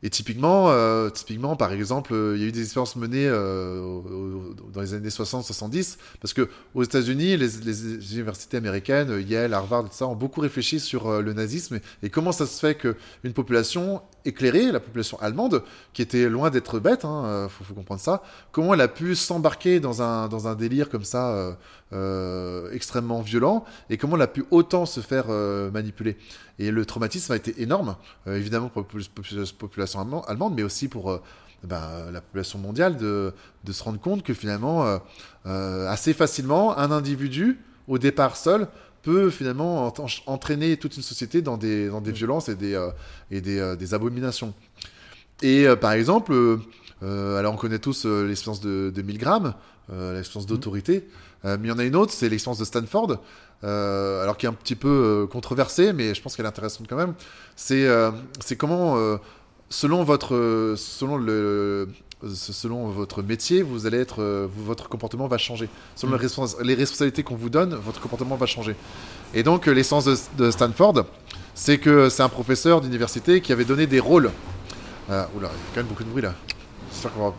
et typiquement, euh, typiquement, par exemple, il y a eu des expériences menées dans les années 60-70, parce que aux États-Unis, les, universités américaines, Yale, Harvard, ça, ont beaucoup réfléchi sur le nazisme et, comment ça se fait qu'une population éclairée, la population allemande, qui était loin d'être bête, hein, euh, faut, comprendre ça, comment elle a pu s'embarquer dans un, dans un délire comme ça euh, euh, extrêmement violent, et comment elle a pu autant se faire manipuler. Et le traumatisme a été énorme, évidemment pour la population allemande, mais aussi pour... Ben, la population mondiale de, se rendre compte que finalement, assez facilement, un individu, au départ seul, peut finalement entraîner toute une société dans des, dans des mm. violences et des, euh, et des, euh, des, abominations. Et euh, par exemple, alors on connaît tous l'expérience de, de Milgram, l'expérience mm. d'autorité, mais il y en a une autre, c'est l'expérience de Stanford, alors qui est un petit peu controversée, mais je pense qu'elle est intéressante quand même. C'est c'est comment, selon, votre, selon le, selon votre métier, vous allez être, euh, votre comportement va changer. Selon les, mm. responsabilités qu'on vous donne, votre comportement va changer. Et donc, euh, l'essence de, Stanford, c'est que c'est un professeur d'université qui avait donné des rôles. Euh, oula, il y a quand même beaucoup de bruit là.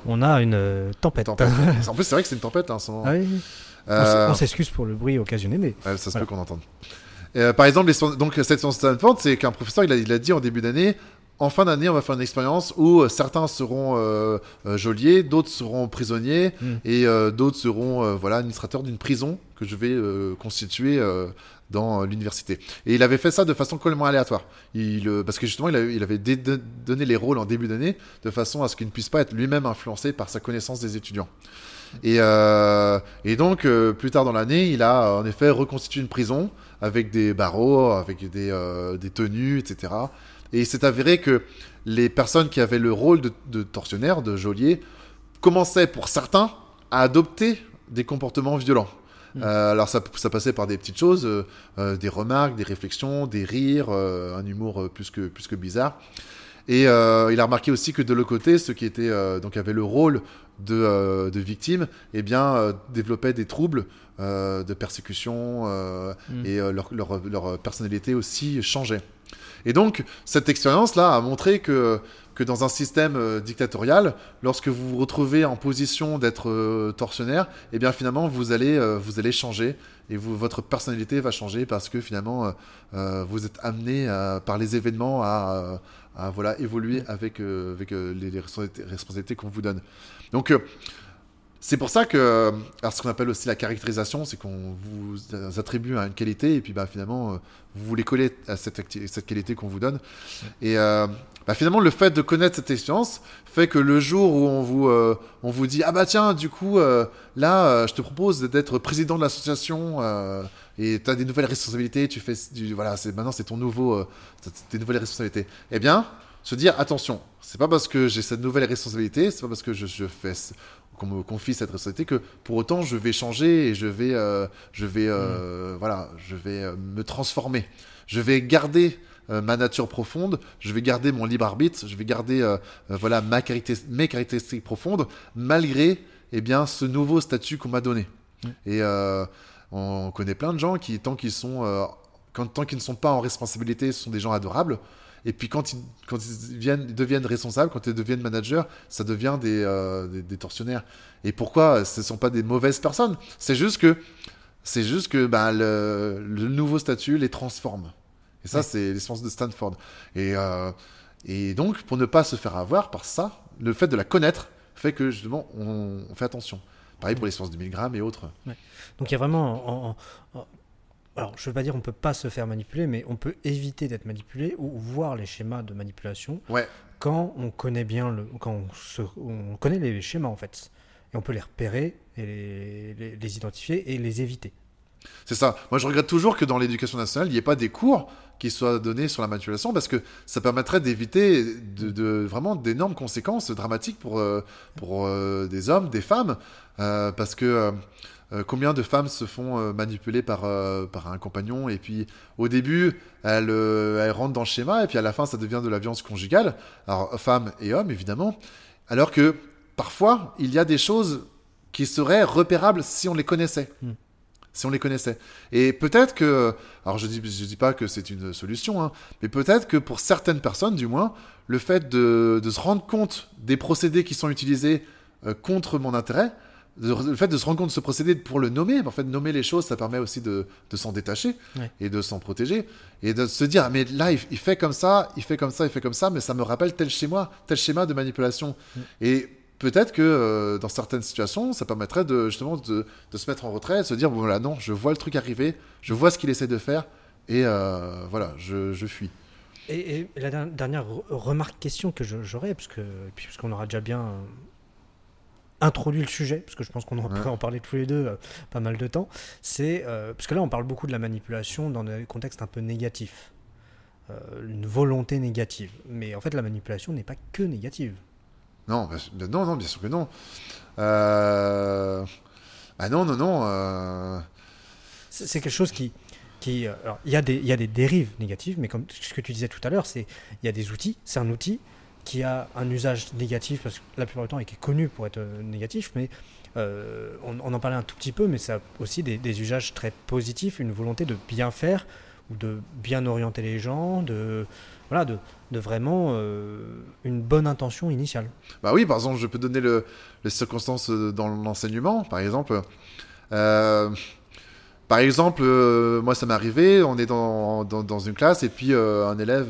On a une tempête. en plus, c'est vrai que c'est une tempête. Hein, ah on s'excuse pour le bruit occasionné, mais. ça se peut qu'on entende. par exemple, donc, cette de Stanford, c'est qu'un professeur, il a, il a dit en début d'année en fin d'année, on va faire une expérience où euh, certains seront euh, euh, geôliers, d'autres seront prisonniers hmm. et d'autres seront voilà administrateurs d'une prison que je vais constituer dans l'université. Et il avait fait ça de façon complètement aléatoire. Il, parce que justement, il avait, donné les rôles en début d'année de façon à ce qu'il ne puisse pas être lui-même influencé par sa connaissance des étudiants. Et, et donc, plus tard dans l'année, il a en effet reconstitué une prison avec des barreaux, avec des, des tenues, etc. Et il s'est avéré que les personnes qui avaient le rôle de, tortionnaire, de geôlier, commençaient pour certains à adopter des comportements violents. Hmm. Euh, alors ça, ça, passait par des petites choses, euh, euh, des remarques, des réflexions, des rires, un humour plus que, plus que bizarre. Et il a remarqué aussi que de l'autre côté, ceux qui étaient donc avaient le rôle de, de victimes, eh bien développaient des troubles de persécution hmm. et leur, leur, leur, personnalité aussi changeait. Et donc, cette expérience-là a montré que, que dans un système euh, dictatorial, lorsque vous vous retrouvez en position d'être euh, tortionnaire, eh bien finalement, vous allez, euh, vous allez changer et vous, votre personnalité va changer parce que finalement, vous êtes amené par les événements à, à voilà, évoluer avec, avec les, responsabilités qu'on vous donne. Donc, c'est pour ça que, alors ce qu'on appelle aussi la caractérisation, c'est qu'on vous attribue à une qualité et puis bah, finalement, euh, vous voulez coller à cette, cette qualité qu'on vous donne. Et euh, bah, finalement, le fait de connaître cette expérience fait que le jour où on vous, euh, on vous dit Ah bah tiens, du coup, là, je te propose d'être président de l'association et tu as des nouvelles responsabilités, tu fais. Du, voilà, maintenant c'est ton nouveau. tes nouvelles responsabilités. Eh bien, se dire attention, c'est pas parce que j'ai cette nouvelle responsabilité, c'est pas parce que je, je fais qu'on me confie cette responsabilité que pour autant je vais changer et je vais, euh, je vais, euh, mm. voilà, je vais euh, me transformer. Je vais garder ma nature profonde, je vais garder mon libre arbitre, je vais garder voilà ma mes caractéristiques profondes malgré eh bien ce nouveau statut qu'on m'a donné. Mm. Et on connaît plein de gens qui tant qu'ils sont quand, tant qu'ils ne sont pas en responsabilité, ce sont des gens adorables. Et puis quand ils, quand ils, viennent, deviennent responsables, quand ils deviennent managers, ça devient des, euh, des, tortionnaires. Et pourquoi ce ne sont pas des mauvaises personnes? C'est juste que, c'est juste que bah, le, le, nouveau statut les transforme. Et ça, c'est l'essence de Stanford. Et, euh, et donc, pour ne pas se faire avoir par ça, le fait de la connaître fait que justement, on, fait attention. Pareil pour l'essence de Milgram et autres. Donc il y a vraiment en, alors je ne veux pas dire on peut pas se faire manipuler, mais on peut éviter d'être manipulé ou voir les schémas de manipulation ouais. quand on connaît bien le, quand on, connaît les schémas en fait, et on peut les repérer et les, identifier et les éviter. C'est ça. Moi, je regrette toujours que dans l'éducation nationale, il n'y ait pas des cours qui soient donnés sur la manipulation parce que ça permettrait d'éviter de, vraiment d'énormes conséquences dramatiques pour, euh, pour euh, des hommes, des femmes. Euh, parce que combien de femmes se font manipuler par, par un compagnon et puis au début, elles, elles rentrent dans le schéma et puis à la fin, ça devient de la violence conjugale. Alors, femmes et hommes, évidemment. Alors que parfois, il y a des choses qui seraient repérables si on les connaissait. Hmm si on les connaissait. Et peut-être que, alors je dis, je dis pas que c'est une solution, hein, mais peut-être que pour certaines personnes, du moins, le fait de, se rendre compte des procédés qui sont utilisés euh, contre mon intérêt, le fait de se rendre compte de ce procédé pour le nommer, en fait, nommer les choses, ça permet aussi de, s'en détacher et de s'en protéger et de se dire, mais là, il, fait comme ça, il fait comme ça, il fait comme ça, mais ça me rappelle tel schéma, tel schéma de manipulation. Et peut-être que euh, dans certaines situations, ça permettrait de justement de, se mettre en retrait, de se dire bon voilà non, je vois le truc arriver, je vois ce qu'il essaie de faire et euh, voilà, je, fuis. Et, la dernière remarque question que j'aurais, puisqu'on aura déjà bien introduit le sujet, parce que je pense qu'on en pourrait en parler tous les deux pas mal de temps, c'est parce que là on parle beaucoup de la manipulation dans des contextes un peu négatifs, une volonté négative, mais en fait la manipulation n'est pas que négative. Non, non, non, bien sûr que non. Euh... Ah non, non, non. Euh. C'est quelque chose qui, qui, euh, il y, a des, y a des dérives négatives, mais comme ce que tu disais tout à l'heure, c'est il y a des outils. C'est un outil qui a un usage négatif parce que la plupart du temps il est connu pour être euh, négatif, mais on, en parlait un tout petit peu, mais ça a aussi des, usages très positifs, une volonté de bien faire ou de bien orienter les gens, de voilà, de, de vraiment euh, une bonne intention initiale. Bah oui, par exemple, je peux donner le, les circonstances euh, dans l'enseignement, par exemple. Euh, par exemple, moi, ça m'est arrivé, on est dans, dans, une classe et puis un élève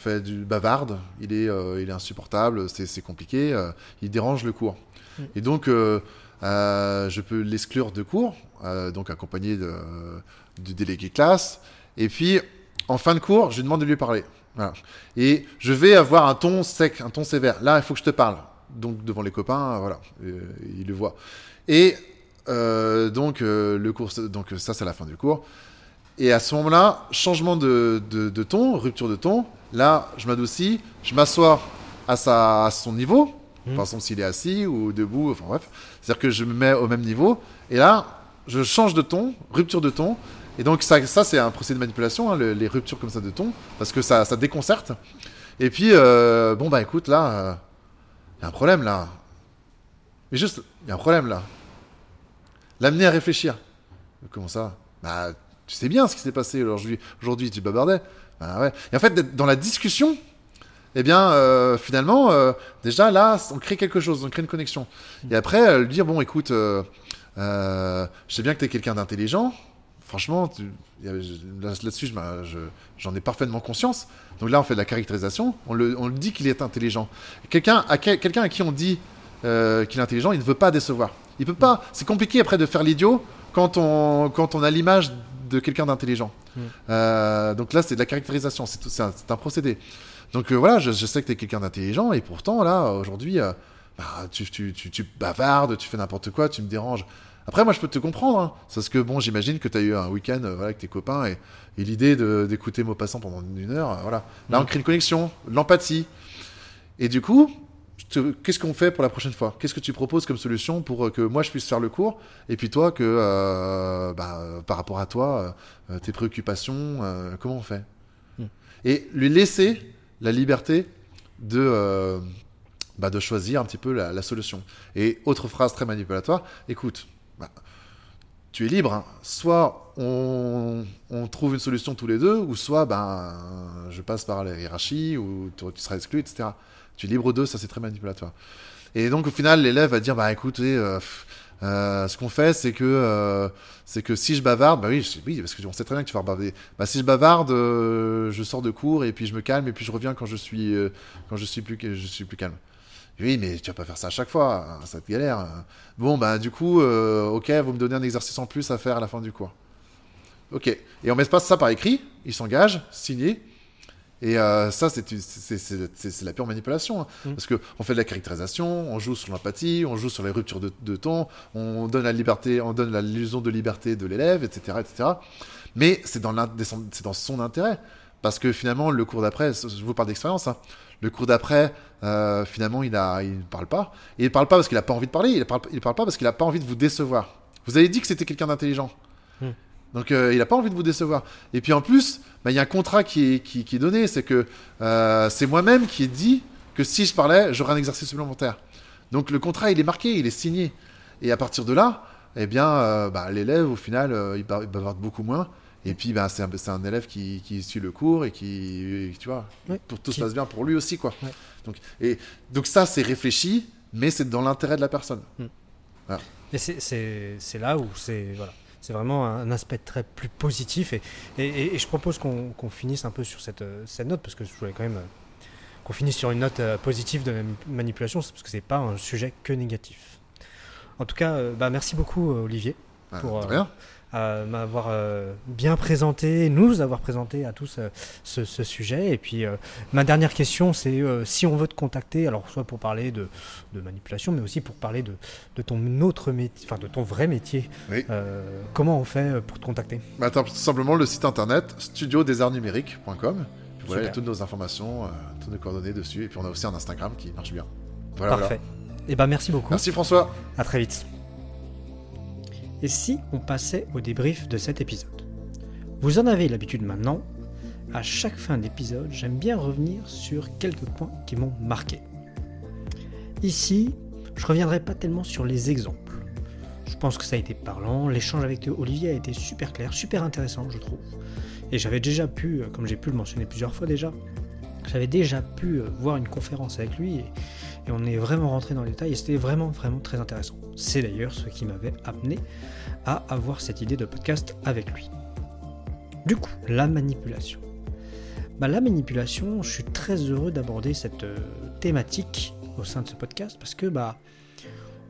fait du bavarde, il est, il est insupportable, c'est compliqué, il dérange le cours. Mm. Et donc, je peux l'exclure de cours, donc accompagné de, du délégué classe. Et puis, en fin de cours, je lui demande de lui parler. Et je vais avoir un ton sec, un ton sévère. Là, il faut que je te parle. Donc, devant les copains, voilà, euh, ils le voient. Et euh, donc, euh, le cours, donc, ça, c'est la fin du cours. Et à ce moment-là, changement de, de, ton, rupture de ton. Là, je m'adoucis, je m'assois à, sa, à son niveau. Mmh. Par exemple, s'il est assis ou debout, enfin bref. C'est-à-dire que je me mets au même niveau. Et là, je change de ton, rupture de ton. Et donc ça, ça c'est un procédé de manipulation, hein, les ruptures comme ça de ton, parce que ça, ça déconcerte. Et puis, euh, bon bah écoute, là, il euh, y a un problème là. Mais juste, il y a un problème là. L'amener à réfléchir. Comment ça? Bah, tu sais bien ce qui s'est passé aujourd'hui, aujourd'hui tu babardais. Ouais. Et en fait, dans la discussion, eh bien, euh, finalement, déjà là, on crée quelque chose, on crée une connexion. Et après, lui dire, bon, écoute, je sais bien que tu es quelqu'un d'intelligent, franchement, là-dessus, j'en ai parfaitement conscience. Donc là, on fait de la caractérisation, on le, dit qu'il est intelligent. Quelqu'un à, qui on dit euh, qu'il est intelligent, il ne veut pas décevoir. Il peut pas. C'est compliqué après de faire l'idiot quand on a l'image de quelqu'un d'intelligent. Euh, donc là, c'est de la caractérisation, c'est un, un, procédé. Donc euh, voilà, je, sais que tu es quelqu'un d'intelligent et pourtant, là, aujourd'hui, bah, tu, tu, tu, bavardes, tu fais n'importe quoi, tu me déranges. Après, moi, je peux te comprendre. Hein. parce que, bon, j'imagine que tu as eu un week-end euh, avec tes copains et, l'idée d'écouter Maupassant pendant une heure, euh, voilà. Là, on crée une connexion, l'empathie. Et du coup, qu'est-ce qu'on fait pour la prochaine fois? Qu'est-ce que tu proposes comme solution pour euh, que moi, je puisse faire le cours? Et puis toi, que bah, par rapport à toi, tes préoccupations, comment on fait? Hmm. Et lui laisser la liberté de, bah, de choisir un petit peu la, la solution. Et autre phrase très manipulatoire, écoute, bah, tu es libre. Hein. Soit on, trouve une solution tous les deux, ou soit ben, je passe par la hiérarchie, ou tu, seras exclu, etc. Tu es libre d'eux, ça c'est très manipulatoire. Et donc au final, l'élève va dire, bah écoutez, euh, euh, ce qu'on fait, c'est que, euh, c'est que si je bavarde, bah oui, oui, parce qu'on sait très bien que tu vas bavarder. Bah, si je bavarde, je sors de cours et puis je me calme et puis je reviens quand je suis, quand je suis plus, je suis plus calme. Oui, mais tu vas pas faire ça à chaque fois, hein, ça te galère. Bon, bah du coup, ok, vous me donnez un exercice en plus à faire à la fin du cours. Ok, et on met ça par écrit, il s'engage, signé, Et euh, ça, c'est la pure manipulation. hein. Mm. Parce qu'on fait de la caractérisation, on joue sur l'empathie, on joue sur les ruptures de, de ton, on donne la liberté, on donne l'illusion de liberté de l'élève, etc., etc. Mais c'est dans, son intérêt. Parce que finalement, le cours d'après, je vous parle d'expérience, hein, le cours d'après, euh, finalement, il a, il ne parle pas. Et il ne parle pas parce qu'il n'a pas envie de parler, il ne parle, il parle pas parce qu'il n'a pas envie de vous décevoir. Vous avez dit que c'était quelqu'un d'intelligent. Hmm. Donc euh, il n'a pas envie de vous décevoir. Et puis en plus, bah, il y a un contrat qui est, qui, qui est donné, c'est que euh, c'est moi-même qui ai dit que si je parlais, j'aurais un exercice supplémentaire. Donc le contrat, il est marqué, il est signé. Et à partir de là, eh bien, euh, bah, l'élève, au final, il, il bavarde beaucoup moins. Et puis, bah, c'est un, élève qui, qui suit le cours et qui, tu vois, Oui. pour, tout Qui- se passe bien pour lui aussi, quoi. Ouais. Donc, et, donc ça, c'est réfléchi, mais c'est dans l'intérêt de la personne. Et c'est- c'est c'est là où c'est voilà, c'est vraiment un aspect très plus positif. Et, et, et- et je propose qu'on finisse un peu sur cette, euh, cette note, parce que je voulais quand même euh, qu'on finisse sur une note euh, positive de mani- manipulation, parce que c'est pas un sujet que négatif. En tout cas, bah, merci beaucoup Olivier Ah, Pour, euh, m'avoir euh, bien présenté, nous avoir présenté à tous euh, ce, ce sujet. Et puis, euh, ma dernière question, c'est si on veut te contacter, alors soit pour parler de, de manipulation, mais aussi pour parler de, de ton autre métier, enfin de ton vrai métier, Oui. comment on fait pour te contacter? Bah, tout simplement le site internet studiodesartsnumériques.com. Voilà, il y a toutes nos informations, toutes nos coordonnées dessus. Et puis on a aussi un Instagram qui marche bien. Voilà, voilà. Parfait. Et ben merci beaucoup. Merci François. À très vite. Et si on passait au débrief de cet épisode? Vous en avez l'habitude maintenant. À chaque fin d'épisode, j'aime bien revenir sur quelques points qui m'ont marqué. Ici, je reviendrai pas tellement sur les exemples. Je pense que ça a été parlant. L'échange avec Olivier a été super clair, super intéressant, je trouve. Et j'avais déjà pu, euh, comme j'ai pu le mentionner plusieurs fois déjà, j'avais déjà pu euh, voir une conférence avec lui et, on est vraiment rentré dans les détails et c'était vraiment vraiment très intéressant. C'est d'ailleurs ce qui m'avait amené à avoir cette idée de podcast avec lui. Du coup, la manipulation. Bah, la manipulation, je suis très heureux d'aborder cette euh, thématique au sein de ce podcast parce que bah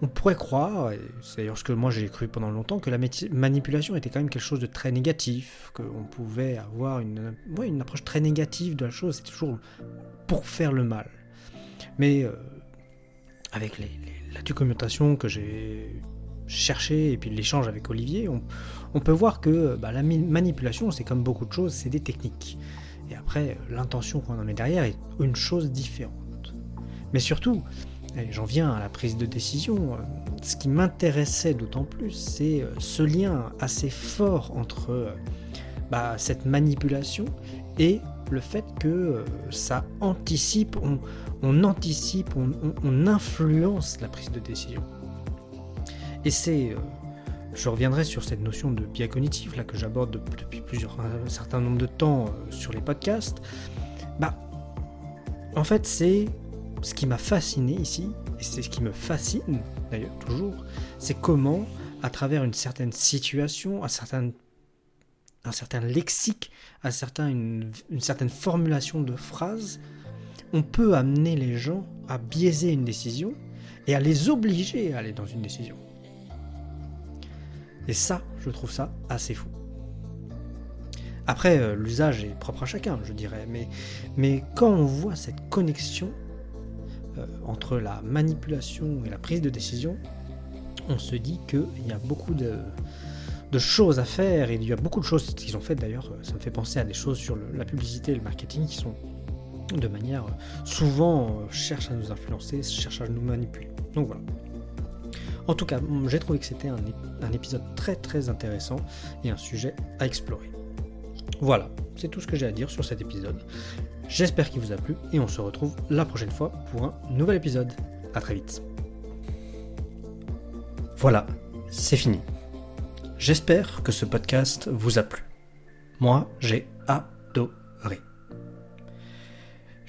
on pourrait croire, et c'est d'ailleurs ce que moi j'ai cru pendant longtemps, que la manipulation était quand même quelque chose de très négatif, qu'on pouvait avoir une, approche très négative de la chose, c'est toujours pour faire le mal. Mais euh, avec les- la documentation que j'ai cherchée et puis l'échange avec Olivier, on, peut voir que bah, la manipulation, c'est comme beaucoup de choses, c'est des techniques. Et après, l'intention qu'on en met derrière est une chose différente. Mais surtout, j'en viens à la prise de décision, euh, ce qui m'intéressait d'autant plus, c'est euh, ce lien assez fort entre euh, bah, cette manipulation et le fait que ça anticipe, on anticipe, on, influence la prise de décision. Et c'est, euh, je reviendrai sur cette notion de biais cognitif là que j'aborde de- depuis plusieurs, un certain nombre de temps euh, sur les podcasts. Bah, en fait, c'est ce qui m'a fasciné ici, et c'est ce qui me fascine d'ailleurs toujours, c'est comment, à travers une certaine situation, un certain, un certain lexique, certain, une, une certaine formulation de phrases, on peut amener les gens à biaiser une décision et à les obliger à aller dans une décision. Et ça, je trouve ça assez fou. Après, euh, l'usage est propre à chacun, je dirais, mais, quand on voit cette connexion euh, entre la manipulation et la prise de décision, on se dit qu'il y a beaucoup de, choses à faire, et il y a beaucoup de choses qu'ils ont faites d'ailleurs, ça me fait penser à des choses sur la publicité et le marketing qui sont de manière euh, souvent euh, cherchent à nous influencer, cherchent à nous manipuler. Donc voilà. En tout cas, j'ai trouvé que c'était un épisode très très intéressant et un sujet à explorer. Voilà, c'est tout ce que j'ai à dire sur cet épisode. J'espère qu'il vous a plu et on se retrouve la prochaine fois pour un nouvel épisode. A très vite. Voilà, c'est fini. J'espère que ce podcast vous a plu. Moi, j'ai adoré.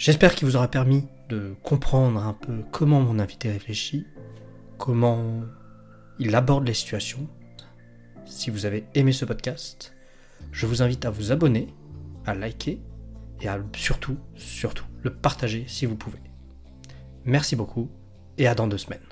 J'espère qu'il vous aura permis de comprendre un peu comment mon invité réfléchit, comment il aborde les situations. Si vous avez aimé ce podcast, je vous invite à vous abonner, à liker et à surtout, surtout, le partager si vous pouvez. Merci beaucoup et à dans deux semaines.